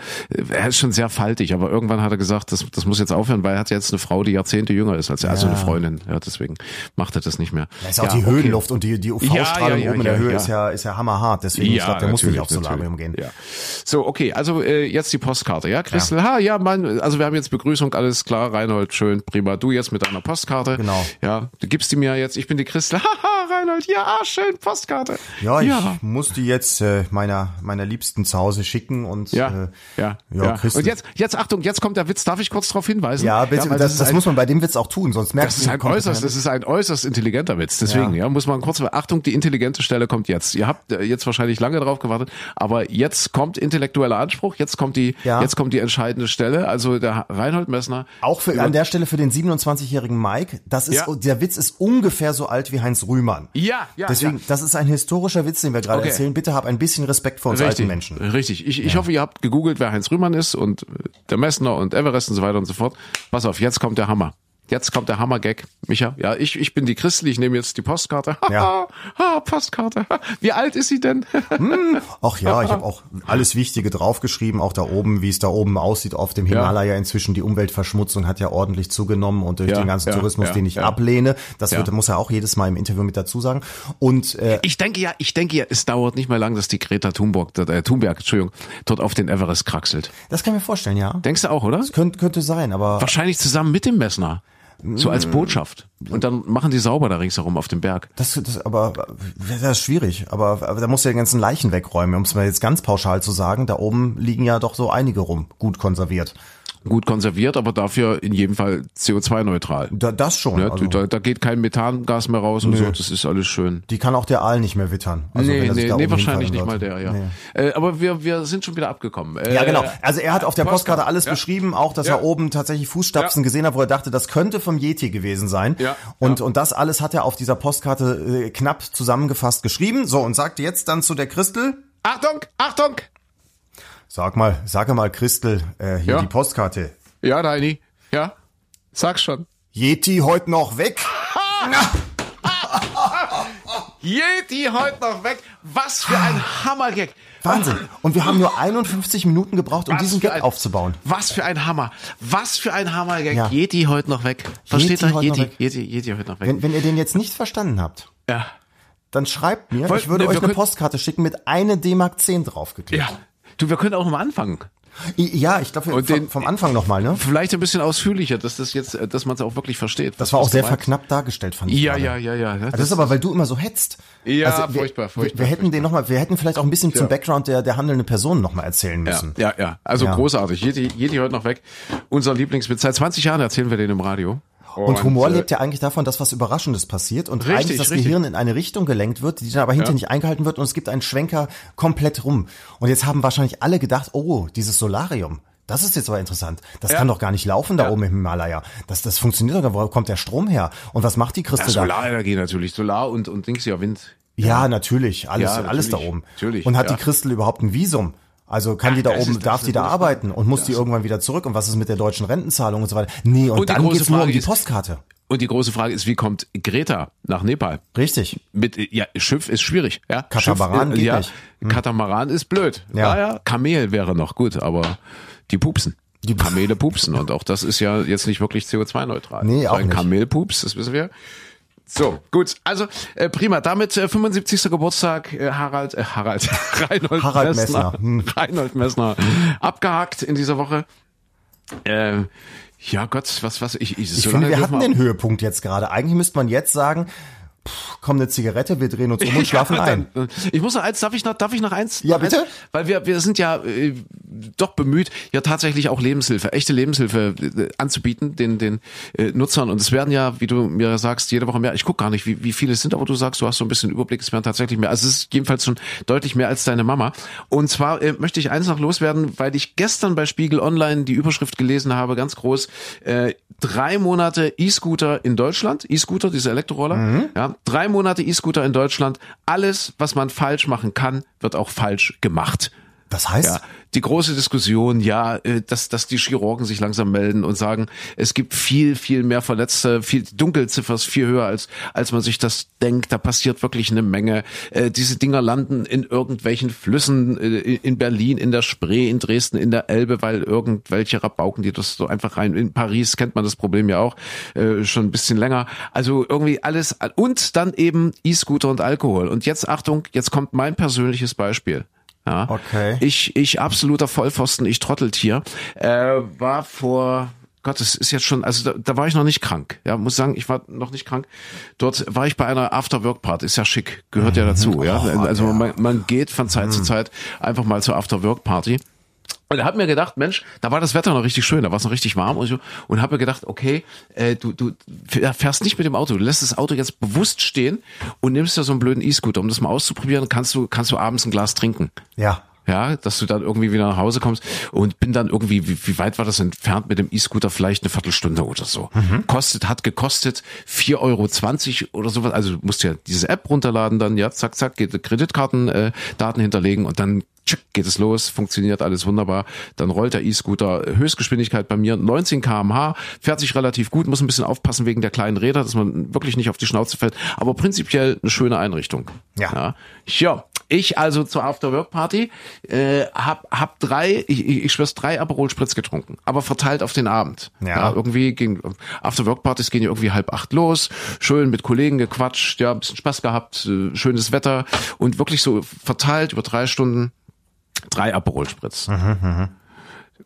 er ist schon sehr faltig, aber irgendwann hat er gesagt, das, das muss jetzt aufhören, weil er hat jetzt eine Frau, die Jahrzehnte jünger ist als er, also Ja. eine Freundin. Ja, deswegen macht er das nicht mehr. Da ist auch ja, die okay. Höhenluft und die, die UV-Strahlung Ja, ja, ja, oben in der ja, Höhe ja. ist ja, ist ja hammerhart. Deswegen, ich glaube, der muss nicht aufs Solarium gehen. Ja. So, okay, also äh, jetzt die Postkarte, ja, Christel, ha, ja, Mann, also wir haben jetzt Begrüßung, alles klar, Reinhold, schön, prima, du jetzt mit deiner Postkarte. Genau. Ja, du gibst die mir jetzt, ich bin die Christel, haha, Reinhold, ja, schön, Postkarte. Ja, ich ja. muss die jetzt äh, meiner, meiner Liebsten zu Hause schicken und Ja, äh, ja, ja, ja. Und jetzt, jetzt Achtung, jetzt kommt der Witz. Darf ich kurz darauf hinweisen? ja, bitte, weil das, das, ist ein, muss man bei dem Witz auch tun, sonst merkst das ist ein äußerst, das ist ein äußerst intelligenter Witz. Deswegen, ja, Ja. muss man kurz, Achtung, die intelligente Stelle kommt jetzt. Ihr habt äh, jetzt wahrscheinlich lange drauf gewartet, aber jetzt kommt intellektueller Anspruch, jetzt kommt die, Ja. jetzt kommt die entscheidende Stelle. Also der Reinhold Messner. Auch für, an der Stelle für den 27-jährigen Mike, das ist, Ja. der Witz ist ungefähr so alt wie Heinz Rühmann. Ja, ja, Deswegen, ja. das ist ein historischer Witz, den wir gerade Okay. erzählen. Bitte hab ein bisschen Respekt vor uns alten Menschen. Richtig. Ich, ich hoffe, ihr habt gegoogelt, wer Heinz Rühmann ist und äh, der Messner und Everest und so weiter und so fort. Pass auf, jetzt kommt der Hammer. Jetzt kommt der Hammer-Gag. Micha, ja, ich, ich bin die Christel, ich nehme jetzt die Postkarte. Ja. ha, Postkarte. Wie alt ist sie denn? Ach ja, ich habe auch alles Wichtige draufgeschrieben, auch da oben, wie es da oben aussieht auf dem Himalaya. Inzwischen die Umweltverschmutzung hat ja ordentlich zugenommen und durch Ja, den ganzen ja, Tourismus, ja, den ich ja. ablehne, das Ja. wird, muss er auch jedes Mal im Interview mit dazu sagen. Und äh, Ich denke ja, ich denke ja, es dauert nicht mehr lang, dass die Greta Thunberg, äh, Thunberg, Entschuldigung, dort auf den Everest kraxelt. das kann ich mir vorstellen, ja. Denkst du auch, oder? Könnte, könnte sein, aber Wahrscheinlich zusammen mit dem Messner. So als Botschaft. Und dann machen die sauber da ringsherum auf dem Berg. Das, das, aber das ist schwierig. Aber, aber da musst du ja die ganzen Leichen wegräumen, um es mal jetzt ganz pauschal zu sagen. Da oben liegen ja doch so einige rum, gut konserviert. Gut konserviert, aber dafür in jedem Fall CO2-neutral. Da, das schon. Ja, also, da, da geht kein Methangas mehr raus und so, das ist alles schön. die kann auch der Aal nicht mehr wittern. Also, nee, nee, nee wahrscheinlich nicht mal der, ja. Nee. Äh, aber wir, wir sind schon wieder abgekommen. Äh, Ja, genau. Also er hat auf der Postkarte, alles ja. beschrieben, auch dass Ja. er oben tatsächlich Fußstapfen gesehen hat, wo er dachte, das könnte vom Yeti gewesen sein. Ja. Und, und das alles hat er auf dieser Postkarte äh, knapp zusammengefasst geschrieben. So, und sagte jetzt dann zu der Christel, Achtung, Achtung! Sag mal, sage mal Christel, äh, hier Ja. die Postkarte. Ja, Deini. Ja, sag schon. Yeti heute noch weg? Yeti heute noch weg. Was für ein Hammergag. Wahnsinn. Und wir haben nur 51 Minuten gebraucht, um Was diesen Gag ein- aufzubauen. Was für ein Hammer. Was für ein Hammergag. Ja. Yeti heute noch weg. Versteht Yeti ihr? Yeti, weg. Yeti, Yeti heute noch weg. Wenn, wenn ihr den jetzt nicht verstanden habt, ja. dann schreibt mir, Wollt- ich würde ne, euch eine Postkarte schicken mit eine D-Mark 10 draufgeklebt. Ja. Du, wir können auch nochmal anfangen. Ja, ich glaube, vom, vom Anfang nochmal, ne? Vielleicht ein bisschen ausführlicher, dass das jetzt, äh, dass man es auch wirklich versteht. Das war auch sehr verknappt dargestellt, fand ich. Ja, gerade. ja, ja, ja. Also Das ist aber, weil du immer so hetzt. Ja, also wir, furchtbar, furchtbar, Wir, wir hätten furchtbar. den noch mal, wir hätten vielleicht auch ein bisschen zum Ja. Background der, der handelnden Person nochmal erzählen Ja, müssen. ja, ja. Also Ja. großartig. Jedi, Jedi heute noch weg. Unser Lieblingswitz. Seit 20 Jahren erzählen wir den im Radio. Und Humor äh, lebt ja eigentlich davon, dass was Überraschendes passiert und Richtig, eigentlich das richtig. Gehirn in eine Richtung gelenkt wird, die dann aber hinterher Ja. nicht eingehalten wird und es gibt einen Schwenker komplett rum. Und jetzt haben wahrscheinlich alle gedacht, oh, dieses Solarium. Das ist jetzt aber interessant. Das Ja. kann doch gar nicht laufen da Ja. oben im Himalaya. Das, das funktioniert doch gar nicht. Wo kommt der Strom her? Und was macht die Ja, Christel da? Solarenergie natürlich. Solar und, und Dings ja Wind. Ja, natürlich. Alles, Ja, alles da natürlich. oben. Natürlich, Und hat die Christel überhaupt ein Visum? Also kann die da oben, darf die da arbeiten und muss Das die irgendwann wieder zurück? Und was ist mit der deutschen Rentenzahlung und so weiter? Nee, und, Und dann geht's nur um Frage die ist- Postkarte. Und die große Frage ist, wie kommt Greta nach Nepal? Richtig. Mit, ja, Schiff ist schwierig, ja. Katamaran Schiff, äh, geht ja, nicht. Hm. Katamaran ist blöd. Ja. Ja. Kamel wäre noch gut, aber die pupsen. Die Kamele pupsen und auch das ist ja jetzt nicht wirklich CO2-neutral. Nee, auch Ein nicht. Kamelpups, das wissen wir. So, gut. Also äh, prima. Damit äh, 75. Geburtstag äh, Harald, äh, Harald, Reinhold Harald Messner. Messner. Hm. Reinhold Messner. Abgehakt in dieser Woche. Äh, ja Gott, was, was, ich, ich, Ich so finde, lange wir hatten den Höhepunkt jetzt gerade. Eigentlich müsste man jetzt sagen, pff, komm eine Zigarette, wir drehen uns um und schlafen Ja, ein. dann, äh, Ich muss noch eins, darf ich noch, darf ich noch eins? Ja, noch bitte? Eins? Weil wir, wir sind ja äh, doch bemüht, ja tatsächlich auch Lebenshilfe, echte Lebenshilfe äh, anzubieten den den äh, Nutzern. Und es werden ja, wie du mir sagst, jede Woche mehr. Ich guck gar nicht, wie, wie viele es sind, aber du sagst, du hast so ein bisschen Überblick. Es werden tatsächlich mehr. Also es ist jedenfalls schon deutlich mehr als deine Mama. Und zwar äh, möchte ich eins noch loswerden, weil ich gestern bei Spiegel Online die Überschrift gelesen habe, ganz groß. Äh, drei Monate E-Scooter in Deutschland. E-Scooter, diese Elektroroller. Ja, drei Monate E-Scooter in Deutschland. Alles, was man falsch machen kann, wird auch falsch gemacht. Das heißt, Ja, die große Diskussion, ja, äh, dass, dass die Chirurgen sich langsam melden und sagen, es gibt viel, viel mehr Verletzte, viel Dunkelziffer ist viel höher, als, als man sich das denkt. Da passiert wirklich eine Menge. Äh, diese Dinger landen in irgendwelchen Flüssen, äh, in Berlin, in der Spree, in Dresden, in der Elbe, weil irgendwelche Rabauken, die das so einfach rein. In Paris kennt man das Problem ja auch schon ein bisschen länger. Also irgendwie alles und dann eben E-Scooter und Alkohol. Und jetzt Achtung, jetzt kommt mein persönliches Beispiel. Ja. Okay. Ich, ich absoluter Vollpfosten, ich Trotteltier, äh, war vor Gott, das ist jetzt schon, also da, da war ich noch nicht krank. Ja, muss sagen, ich war noch nicht krank. Dort war ich bei einer After-Work-Party, ist ja schick, gehört ja dazu, ja. Oh, Also man, man geht von Zeit zu Zeit einfach mal zur After-Work-Party. Und er hat mir gedacht, Mensch, da war das Wetter noch richtig schön, da war es noch richtig warm und so. Und habe mir gedacht, okay, äh, du, du fährst nicht mit dem Auto, du lässt das Auto jetzt bewusst stehen und nimmst ja so einen blöden E-Scooter, um das mal auszuprobieren, kannst du, kannst du abends ein Glas trinken. ja. Ja, dass du dann irgendwie wieder nach Hause kommst und bin dann irgendwie, wie, wie weit war das entfernt mit dem E-Scooter? Vielleicht eine Viertelstunde oder so. Kostet, hat gekostet 4,20 Euro oder sowas. Also du musst ja diese App runterladen, dann ja, zack, zack, geht Kreditkartendaten äh, Daten hinterlegen und dann tschick, geht es los, funktioniert alles wunderbar. Dann rollt der E-Scooter, Höchstgeschwindigkeit bei mir 19 kmh, fährt sich relativ gut, muss ein bisschen aufpassen wegen der kleinen Räder, dass man wirklich nicht auf die Schnauze fällt, aber prinzipiell eine schöne Einrichtung. Ja. ja. Ja, ich also zur After-Work-Party äh, hab, hab drei, ich, ich, ich schwör's, drei Aperol Spritz getrunken, aber verteilt auf den Abend. Ja. irgendwie ging, After-Work-Partys gehen ja irgendwie halb acht los, schön mit Kollegen gequatscht, ja, ein bisschen Spaß gehabt, äh, schönes Wetter und wirklich so verteilt über drei Stunden drei Aperol Spritz.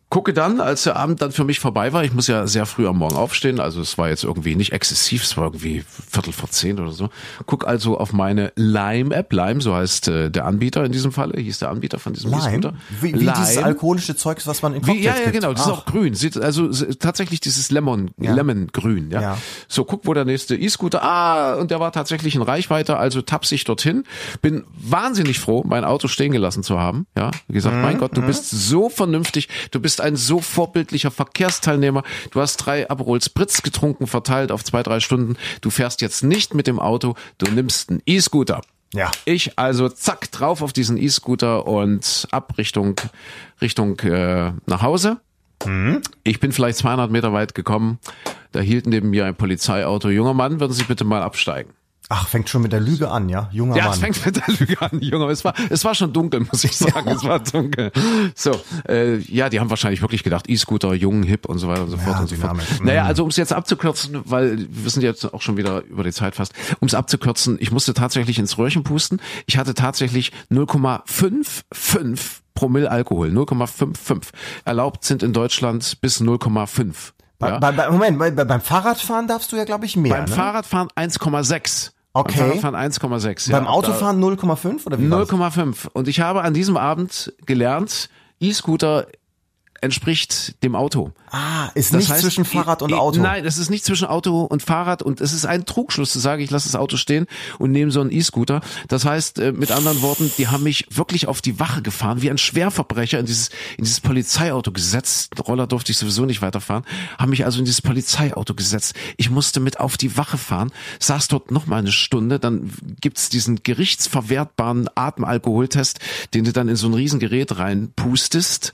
Gucke dann, als der Abend dann für mich vorbei war, ich muss ja sehr früh am Morgen aufstehen, also es war jetzt irgendwie nicht exzessiv, es war irgendwie Viertel vor zehn oder so. Guck also auf meine Lime-App, Lime, so heißt äh, der Anbieter in diesem Falle, hieß der Anbieter von diesem Lime? E-Scooter. Wie, wie dieses alkoholische Zeugs, was man in Cocktails Wie, ja, ja, genau, das ist Ach, auch grün. Sieht, also tatsächlich dieses Lemon, Ja. Lemon-Grün, ja. Ja. So, guck, wo der nächste E-Scooter, ah, und der war tatsächlich in Reichweite, also taps ich dorthin. Bin wahnsinnig froh, mein Auto stehen gelassen zu haben, ja. Wie gesagt, Mhm, mein Gott, du bist so vernünftig, du bist ein so vorbildlicher Verkehrsteilnehmer, du hast drei Aperol Spritz getrunken, verteilt auf zwei, drei Stunden, du fährst jetzt nicht mit dem Auto, du nimmst einen E-Scooter. Ja. Ich also zack drauf auf diesen E-Scooter und ab Richtung Richtung äh, nach Hause. Ich bin vielleicht 200 Meter weit gekommen. Da hielt neben mir ein Polizeiauto. Junger Mann, würden Sie bitte mal absteigen? Ach, fängt schon mit der Lüge an, ja? Junger Ja, Mann. es fängt mit der Lüge an, Junge. Es war, es war schon dunkel, muss ich sagen. Es war dunkel. So, äh, ja, die haben wahrscheinlich wirklich gedacht, E-Scooter, jung, hip und so weiter und so fort und so fort. Naja, also um es jetzt abzukürzen, weil wir sind jetzt auch schon wieder über die Zeit fast. Um es abzukürzen, ich musste tatsächlich ins Röhrchen pusten. Ich hatte tatsächlich 0,55 Promille Alkohol, 0,55. Erlaubt sind in Deutschland bis 0,5. Bei, Ja? bei, bei, Moment, bei, beim Fahrradfahren darfst du ja, glaube ich, mehr. Beim ne? Fahrradfahren 1,6. Okay. Beim Fahrradfahren 1,6. ja. Beim Autofahren 0,5 oder wie war's? 0,5. Und ich habe an diesem Abend gelernt, E-Scooter entspricht dem Auto. Ah, ist Das nicht heißt, zwischen Fahrrad und Auto. Nein, es ist nicht zwischen Auto und Fahrrad und es ist ein Trugschluss zu sagen, ich lasse das Auto stehen und nehme so einen E-Scooter. Das heißt, äh, mit anderen Worten, die haben mich wirklich auf die Wache gefahren, wie ein Schwerverbrecher in dieses, in dieses Polizeiauto gesetzt. Roller durfte ich sowieso nicht weiterfahren, haben mich also in dieses Polizeiauto gesetzt. Ich musste mit auf die Wache fahren, saß dort noch mal eine Stunde, dann gibt's diesen gerichtsverwertbaren Atemalkoholtest, den du dann in so ein Riesengerät reinpustest.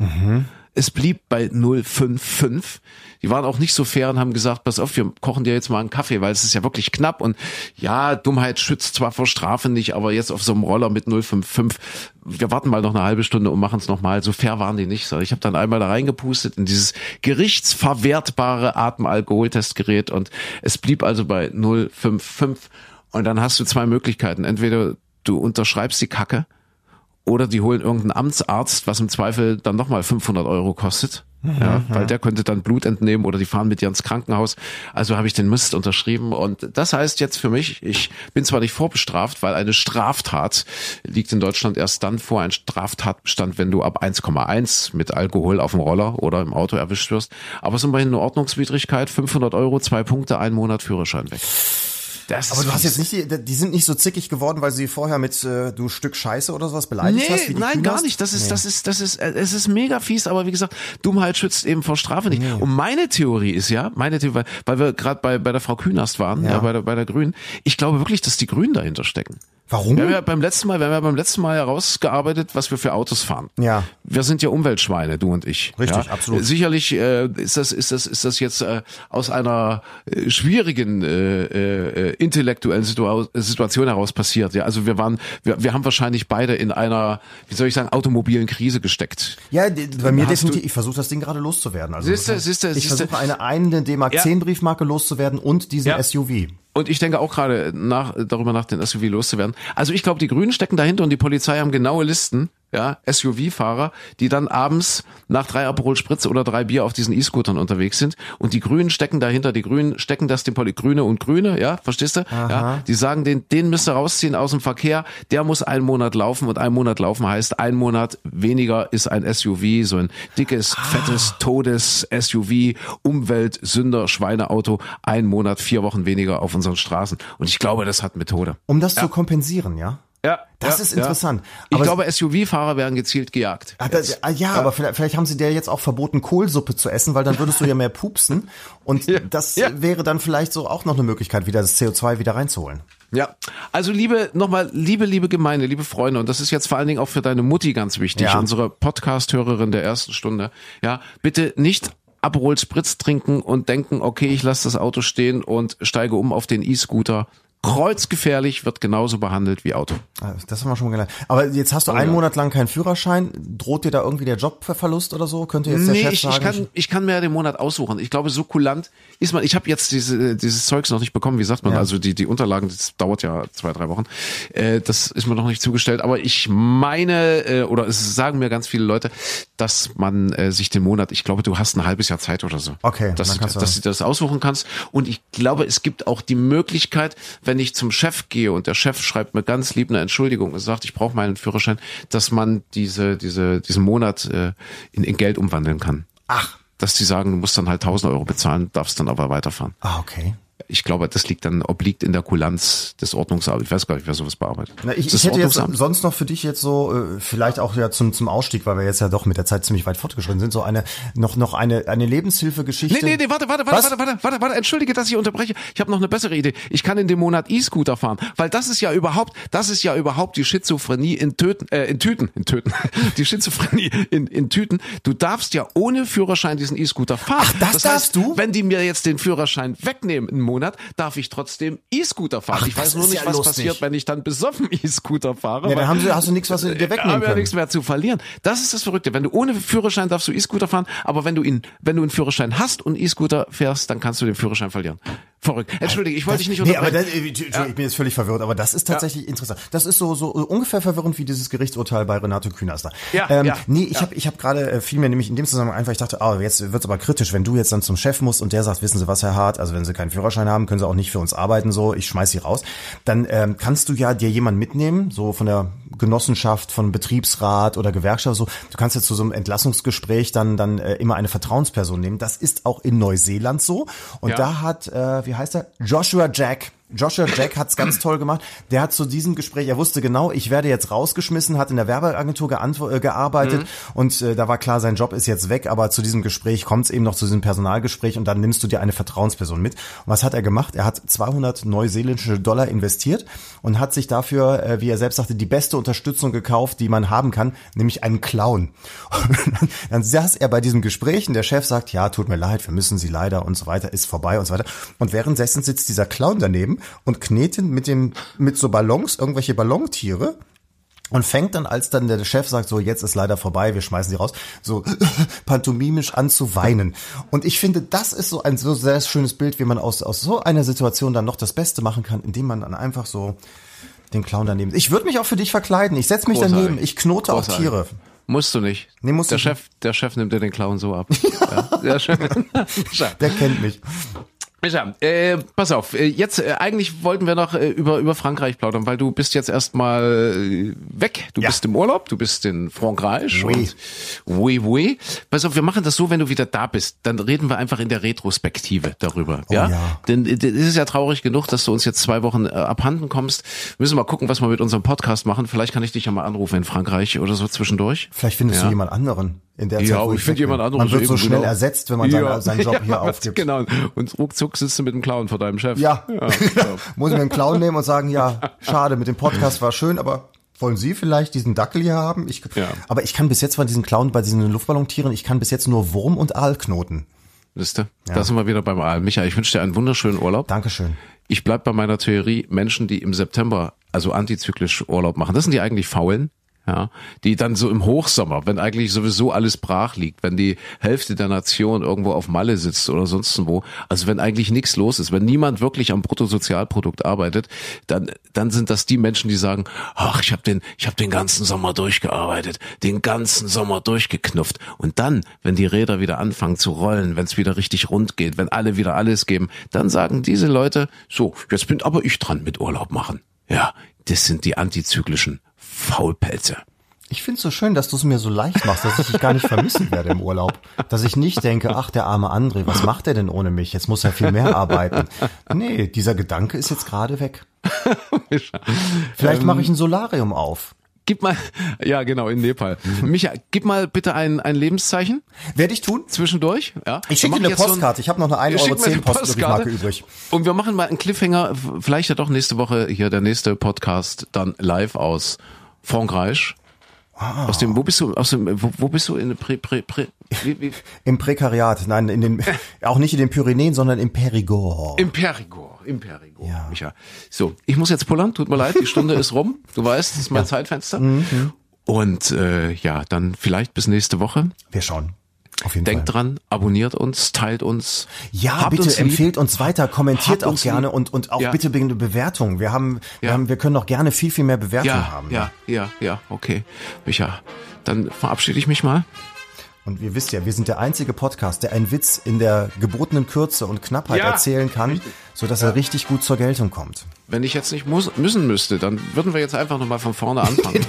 Es blieb bei 0,55. Die waren auch nicht so fair und haben gesagt, pass auf, wir kochen dir jetzt mal einen Kaffee, weil es ist ja wirklich knapp und ja, Dummheit schützt zwar vor Strafe nicht, aber jetzt auf so einem Roller mit 0,55, wir warten mal noch eine halbe Stunde und machen es nochmal. So fair waren die nicht. Ich habe dann einmal da reingepustet in dieses gerichtsverwertbare Atemalkoholtestgerät und es blieb also bei 0,55 und dann hast du zwei Möglichkeiten. Entweder du unterschreibst die Kacke oder die holen irgendeinen Amtsarzt, was im Zweifel dann nochmal 500 Euro kostet. Ja, weil der könnte dann Blut entnehmen oder die fahren mit dir ins Krankenhaus. Also habe ich den Mist unterschrieben und das heißt jetzt für mich, ich bin zwar nicht vorbestraft, weil eine Straftat liegt in Deutschland erst dann vor, ein Straftatbestand, wenn du ab 1,1 mit Alkohol auf dem Roller oder im Auto erwischt wirst. Aber es ist immerhin eine Ordnungswidrigkeit, 500 Euro, zwei Punkte, ein Monat Führerschein weg. Das Aber du hast jetzt nicht, die, die sind nicht so zickig geworden, weil sie vorher mit äh, du Stück Scheiße oder sowas beleidigt Nee, hast? Wie die nein, Kühn gar nicht. Das ist, Nee. das ist, das ist, äh, es ist mega fies, aber wie gesagt, Dummheit schützt eben vor Strafe nicht. Und meine Theorie ist ja, meine Theorie, weil, weil wir gerade bei, bei der Frau Künast waren, ja. Ja. bei der, bei der Grünen, ich glaube wirklich, dass die Grünen dahinter stecken. Warum? Wir haben ja beim letzten Mal, wir haben ja beim letzten Mal herausgearbeitet, was wir für Autos fahren. Ja. Wir sind ja Umweltschweine, du und ich. Richtig, ja? absolut. Sicherlich äh, ist das, ist das, ist das jetzt äh, aus einer äh, schwierigen äh, äh, intellektuellen Situa Situation heraus passiert. Ja, also wir waren, wir, wir haben wahrscheinlich beide in einer, wie soll ich sagen, automobilen Krise gesteckt. Ja, bei mir Hast definitiv. Ich versuche das Ding gerade loszuwerden. Also Siehste, siehste, ich versuche eine eine D-Mark Ja. 10 Briefmarke loszuwerden und diesen Ja. SUV. Und ich denke auch gerade nach, darüber nach, den SUV loszuwerden. Also ich glaube, die Grünen stecken dahinter und die Polizei haben genaue Listen, ja, SUV-Fahrer, die dann abends nach drei Aperol Spritz oder drei Bier auf diesen E-Scootern unterwegs sind. Und die Grünen stecken dahinter, die Grünen stecken das den Poli Grüne und Grüne, ja, verstehst du? Ja, die sagen, den, den müsst ihr rausziehen aus dem Verkehr, der muss einen Monat laufen und ein Monat laufen heißt, ein Monat weniger ist ein SUV, so ein dickes, fettes, todes SUV, Umwelt, Sünder, Schweineauto, ein Monat, vier Wochen weniger auf unseren Straßen. Und ich glaube, das hat Methode. Um das zu kompensieren, ja? Ja, Das ja, ist interessant. Ich Aber- glaube, SUV-Fahrer werden gezielt gejagt. Ah, das, ah, ja, aber vielleicht, vielleicht haben sie dir jetzt auch verboten, Kohlsuppe zu essen, weil dann würdest du ja mehr pupsen. Und das ja. wäre dann vielleicht so auch noch eine Möglichkeit, wieder das CO2 wieder reinzuholen. Ja, also liebe, nochmal, liebe, liebe Gemeinde, liebe Freunde, und das ist jetzt vor allen Dingen auch für deine Mutti ganz wichtig, Ja. unsere Podcast-Hörerin der ersten Stunde, ja, bitte nicht Aperol Spritz trinken und denken, okay, ich lasse das Auto stehen und steige um auf den E-Scooter. Kreuzgefährlich, wird genauso behandelt wie Auto. Ah, Das haben wir schon mal gelernt. Aber jetzt hast du einen ja. Monat lang keinen Führerschein. Droht dir da irgendwie der Jobverlust oder so? Könnte jetzt der Nee, Chef ich, sagen? ich, kann, ich kann mir ja den Monat aussuchen. Ich glaube, so kulant ist man. Ich habe jetzt diese, dieses Zeugs noch nicht bekommen. Wie sagt man? Ja. Also die, die Unterlagen, das dauert ja zwei, drei Wochen. Äh, das ist mir noch nicht zugestellt. Aber ich meine, äh, oder es sagen mir ganz viele Leute, dass man äh, sich den Monat, ich glaube, du hast ein halbes Jahr Zeit oder so. Okay, Dass, du- dass du das aussuchen kannst. Und ich glaube, es gibt auch die Möglichkeit, wenn ich zum Chef gehe und der Chef schreibt mir ganz lieb eine Entschuldigung und sagt, ich brauche meinen Führerschein, dass man diese, diese, diesen Monat äh, in, in Geld umwandeln kann Ach, dass die sagen, du musst dann halt 1000 Euro bezahlen, darfst dann aber weiterfahren. ah, okay. Ich glaube, das liegt dann, obliegt in der Kulanz des Ordnungsamts. Ich weiß gar nicht, wer sowas bearbeitet. Na, ich, ich hätte jetzt sonst noch für dich jetzt so, äh, vielleicht auch ja zum, zum Ausstieg, weil wir jetzt ja doch mit der Zeit ziemlich weit fortgeschritten sind, so eine, noch, noch eine, eine Lebenshilfegeschichte. Nee, nee, nee, warte, warte, warte, warte, warte, warte, warte, entschuldige, dass ich unterbreche. Ich habe noch eine bessere Idee. Ich kann in dem Monat E-Scooter fahren, weil das ist ja überhaupt, das ist ja überhaupt die Schizophrenie in Töten, äh, in Tüten, in Töten, die Schizophrenie in, in Tüten. Du darfst ja ohne Führerschein diesen E-Scooter fahren. Ach, das das darfst heißt, du? Wenn die mir jetzt den Führerschein wegnehmen Monat, darf ich trotzdem E-Scooter fahren. Ach, ich weiß nur nicht, ja was lustig. passiert, wenn ich dann besoffen E-Scooter fahre. Ja, dann haben sie, hast du nichts, was sie dir haben wegnehmen ja können. nichts mehr zu verlieren. Das ist das Verrückte. Wenn du ohne Führerschein darfst du E-Scooter fahren, aber wenn du ihn, wenn du einen Führerschein hast und E-Scooter fährst, dann kannst du den Führerschein verlieren. Verrückt. Entschuldige, ich wollte dich nicht Nee, aber unterbrechen. das, äh, ich bin jetzt völlig verwirrt, aber das ist tatsächlich interessant. Das ist so, so äh, ungefähr verwirrend wie dieses Gerichtsurteil bei Renato Künast. Ja, ähm, ja, Nee, ich habe ich hab gerade äh, viel mehr nämlich in dem Zusammenhang einfach, ich dachte, ah, jetzt wird's aber kritisch, wenn du jetzt dann zum Chef musst und der sagt, wissen Sie was, Herr Hart, also wenn Sie keinen Führerschein haben, können Sie auch nicht für uns arbeiten, so, ich schmeiß Sie raus. Dann ähm, kannst du ja dir jemanden mitnehmen, so von der Genossenschaft, von Betriebsrat oder Gewerkschaft, so. Du kannst jetzt zu so einem Entlassungsgespräch dann dann äh, immer eine Vertrauensperson nehmen. Das ist auch in Neuseeland so. Und Ja. da hat, äh, wie heißt er? Joshua Jack. Joshua Jack hat's ganz toll gemacht. Der hat zu diesem Gespräch, er wusste genau, ich werde jetzt rausgeschmissen, hat in der Werbeagentur äh, gearbeitet und äh, da war klar, sein Job ist jetzt weg, aber zu diesem Gespräch kommt es eben noch zu diesem Personalgespräch und dann nimmst du dir eine Vertrauensperson mit. Und was hat er gemacht? Er hat 200 neuseeländische Dollar investiert und hat sich dafür, äh, wie er selbst sagte, die beste Unterstützung gekauft, die man haben kann, nämlich einen Clown. Und dann, dann saß er bei diesem Gespräch und der Chef sagt, ja, tut mir leid, wir müssen Sie leider und so weiter, ist vorbei und so weiter. Und währenddessen sitzt dieser Clown daneben und knetet mit dem, mit so Ballons, irgendwelche Ballontiere und fängt dann, als dann der Chef sagt, so jetzt ist leider vorbei, wir schmeißen sie raus, so pantomimisch an zu weinen. Und ich finde, das ist so ein so sehr schönes Bild, wie man aus, aus so einer Situation dann noch das Beste machen kann, indem man dann einfach so den Clown daneben. Ich würde mich auch für dich verkleiden. Ich setze mich Großartig. daneben. Ich knote auch Großartig. Tiere. Musst du nicht. Nee, musst der Chef, der Chef nimmt dir den Clown so ab. ja. Der Chef. Der kennt mich. Micha, äh, pass auf, äh, jetzt äh, eigentlich wollten wir noch äh, über über Frankreich plaudern, weil du bist jetzt erstmal äh, weg, du Ja. bist im Urlaub, du bist in Frankreich Oui. und oui oui. Pass auf, wir machen das so, wenn du wieder da bist, dann reden wir einfach in der Retrospektive darüber, ja? ja. Denn äh, es ist ja traurig genug, dass du uns jetzt zwei Wochen abhanden kommst. Wir müssen mal gucken, was wir mit unserem Podcast machen. Vielleicht kann ich dich ja mal anrufen in Frankreich oder so zwischendurch. Vielleicht findest Ja. du jemand anderen in der Ja, Zeit, wo ich finde weg bin. jemand anderes. Man wird so schnell genau. ersetzt, wenn man seinen, seinen Job ja, hier aufgibt. Genau. Und ruckzuck sitzt du mit dem Clown vor deinem Chef. Ja. ja. Muss ich mir einen Clown nehmen und sagen, ja, schade, mit dem Podcast war schön, aber wollen Sie vielleicht diesen Dackel hier haben? Ich, Ja. Aber ich kann bis jetzt bei diesen Clown, bei diesen Luftballontieren, ich kann bis jetzt nur Wurm und Aal knoten. Wisst ihr? Da sind wir wieder beim Aal. Micha, ich wünsche dir einen wunderschönen Urlaub. Dankeschön. Ich bleib bei meiner Theorie, Menschen, die im September, also antizyklisch Urlaub machen, das sind die eigentlich Faulen. Ja, die dann so im Hochsommer, wenn eigentlich sowieso alles brach liegt, wenn die Hälfte der Nation irgendwo auf Malle sitzt oder sonst wo, also wenn eigentlich nichts los ist, wenn niemand wirklich am Bruttosozialprodukt arbeitet, dann dann sind das die Menschen, die sagen, ach, ich habe den ich habe den ganzen Sommer durchgearbeitet, den ganzen Sommer durchgeknufft und dann, wenn die Räder wieder anfangen zu rollen, wenn es wieder richtig rund geht, wenn alle wieder alles geben, dann sagen diese Leute, so, jetzt bin aber ich dran mit Urlaub machen. Ja, das sind die antizyklischen Faulpelze. Ich find's so schön, dass du es mir so leicht machst, dass ich dich gar nicht vermissen werde im Urlaub. Dass ich nicht denke, ach, der arme André, was macht er denn ohne mich? Jetzt muss er viel mehr arbeiten. Nee, dieser Gedanke ist jetzt gerade weg. Vielleicht mache ich ein Solarium auf. Gib mal, ja genau, in Nepal. Micha, gib mal bitte ein, ein Lebenszeichen Werde ich tun? zwischendurch. Ja. Ich schicke dir eine jetzt so ein- Postkarte. Ich habe noch eine 1,10 Schick Euro mir eine Postbriefmarke Postkarte. übrig. Und wir machen mal einen Cliffhanger, vielleicht ja doch nächste Woche hier der nächste Podcast dann live aus Frankreich. Aus dem, wo bist du, aus dem, wo, wo bist du in Prä, Prä, Prä, wie, wie? Im Prekariat, nein, in den, auch nicht in den Pyrenäen, sondern im Perigord. Im Perigord, im Perigord, Ja. Micha. So, ich muss jetzt pullern, tut mir leid, die Stunde ist rum. Du weißt, das ist mein Zeitfenster. Mhm. Und äh, ja, dann vielleicht bis nächste Woche. Wir schauen. Auf jeden Denkt Fall. dran, abonniert uns, teilt uns. Ja, bitte uns lieb. empfehlt uns weiter, kommentiert Habt auch uns gerne lieb. und, und auch Ja. bitte eine Bewertung. Wir haben, wir Ja. haben, wir können noch gerne viel, viel mehr Bewertungen Ja, haben. ja, ja, ja, okay. Micha, dann verabschiede ich mich mal. Und ihr wisst ja, wir sind der einzige Podcast, der einen Witz in der gebotenen Kürze und Knappheit Ja, erzählen kann, so dass er richtig gut zur Geltung kommt. Wenn ich jetzt nicht muss, müssen müsste, dann würden wir jetzt einfach nochmal von vorne anfangen.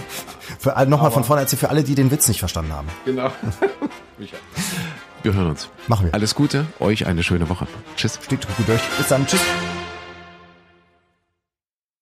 Nochmal von vorne erzählen, für alle, die den Witz nicht verstanden haben. genau. Micha. Wir hören uns. Machen wir. Alles Gute, euch eine schöne Woche. Tschüss. Steht gut durch. Bis dann. Tschüss.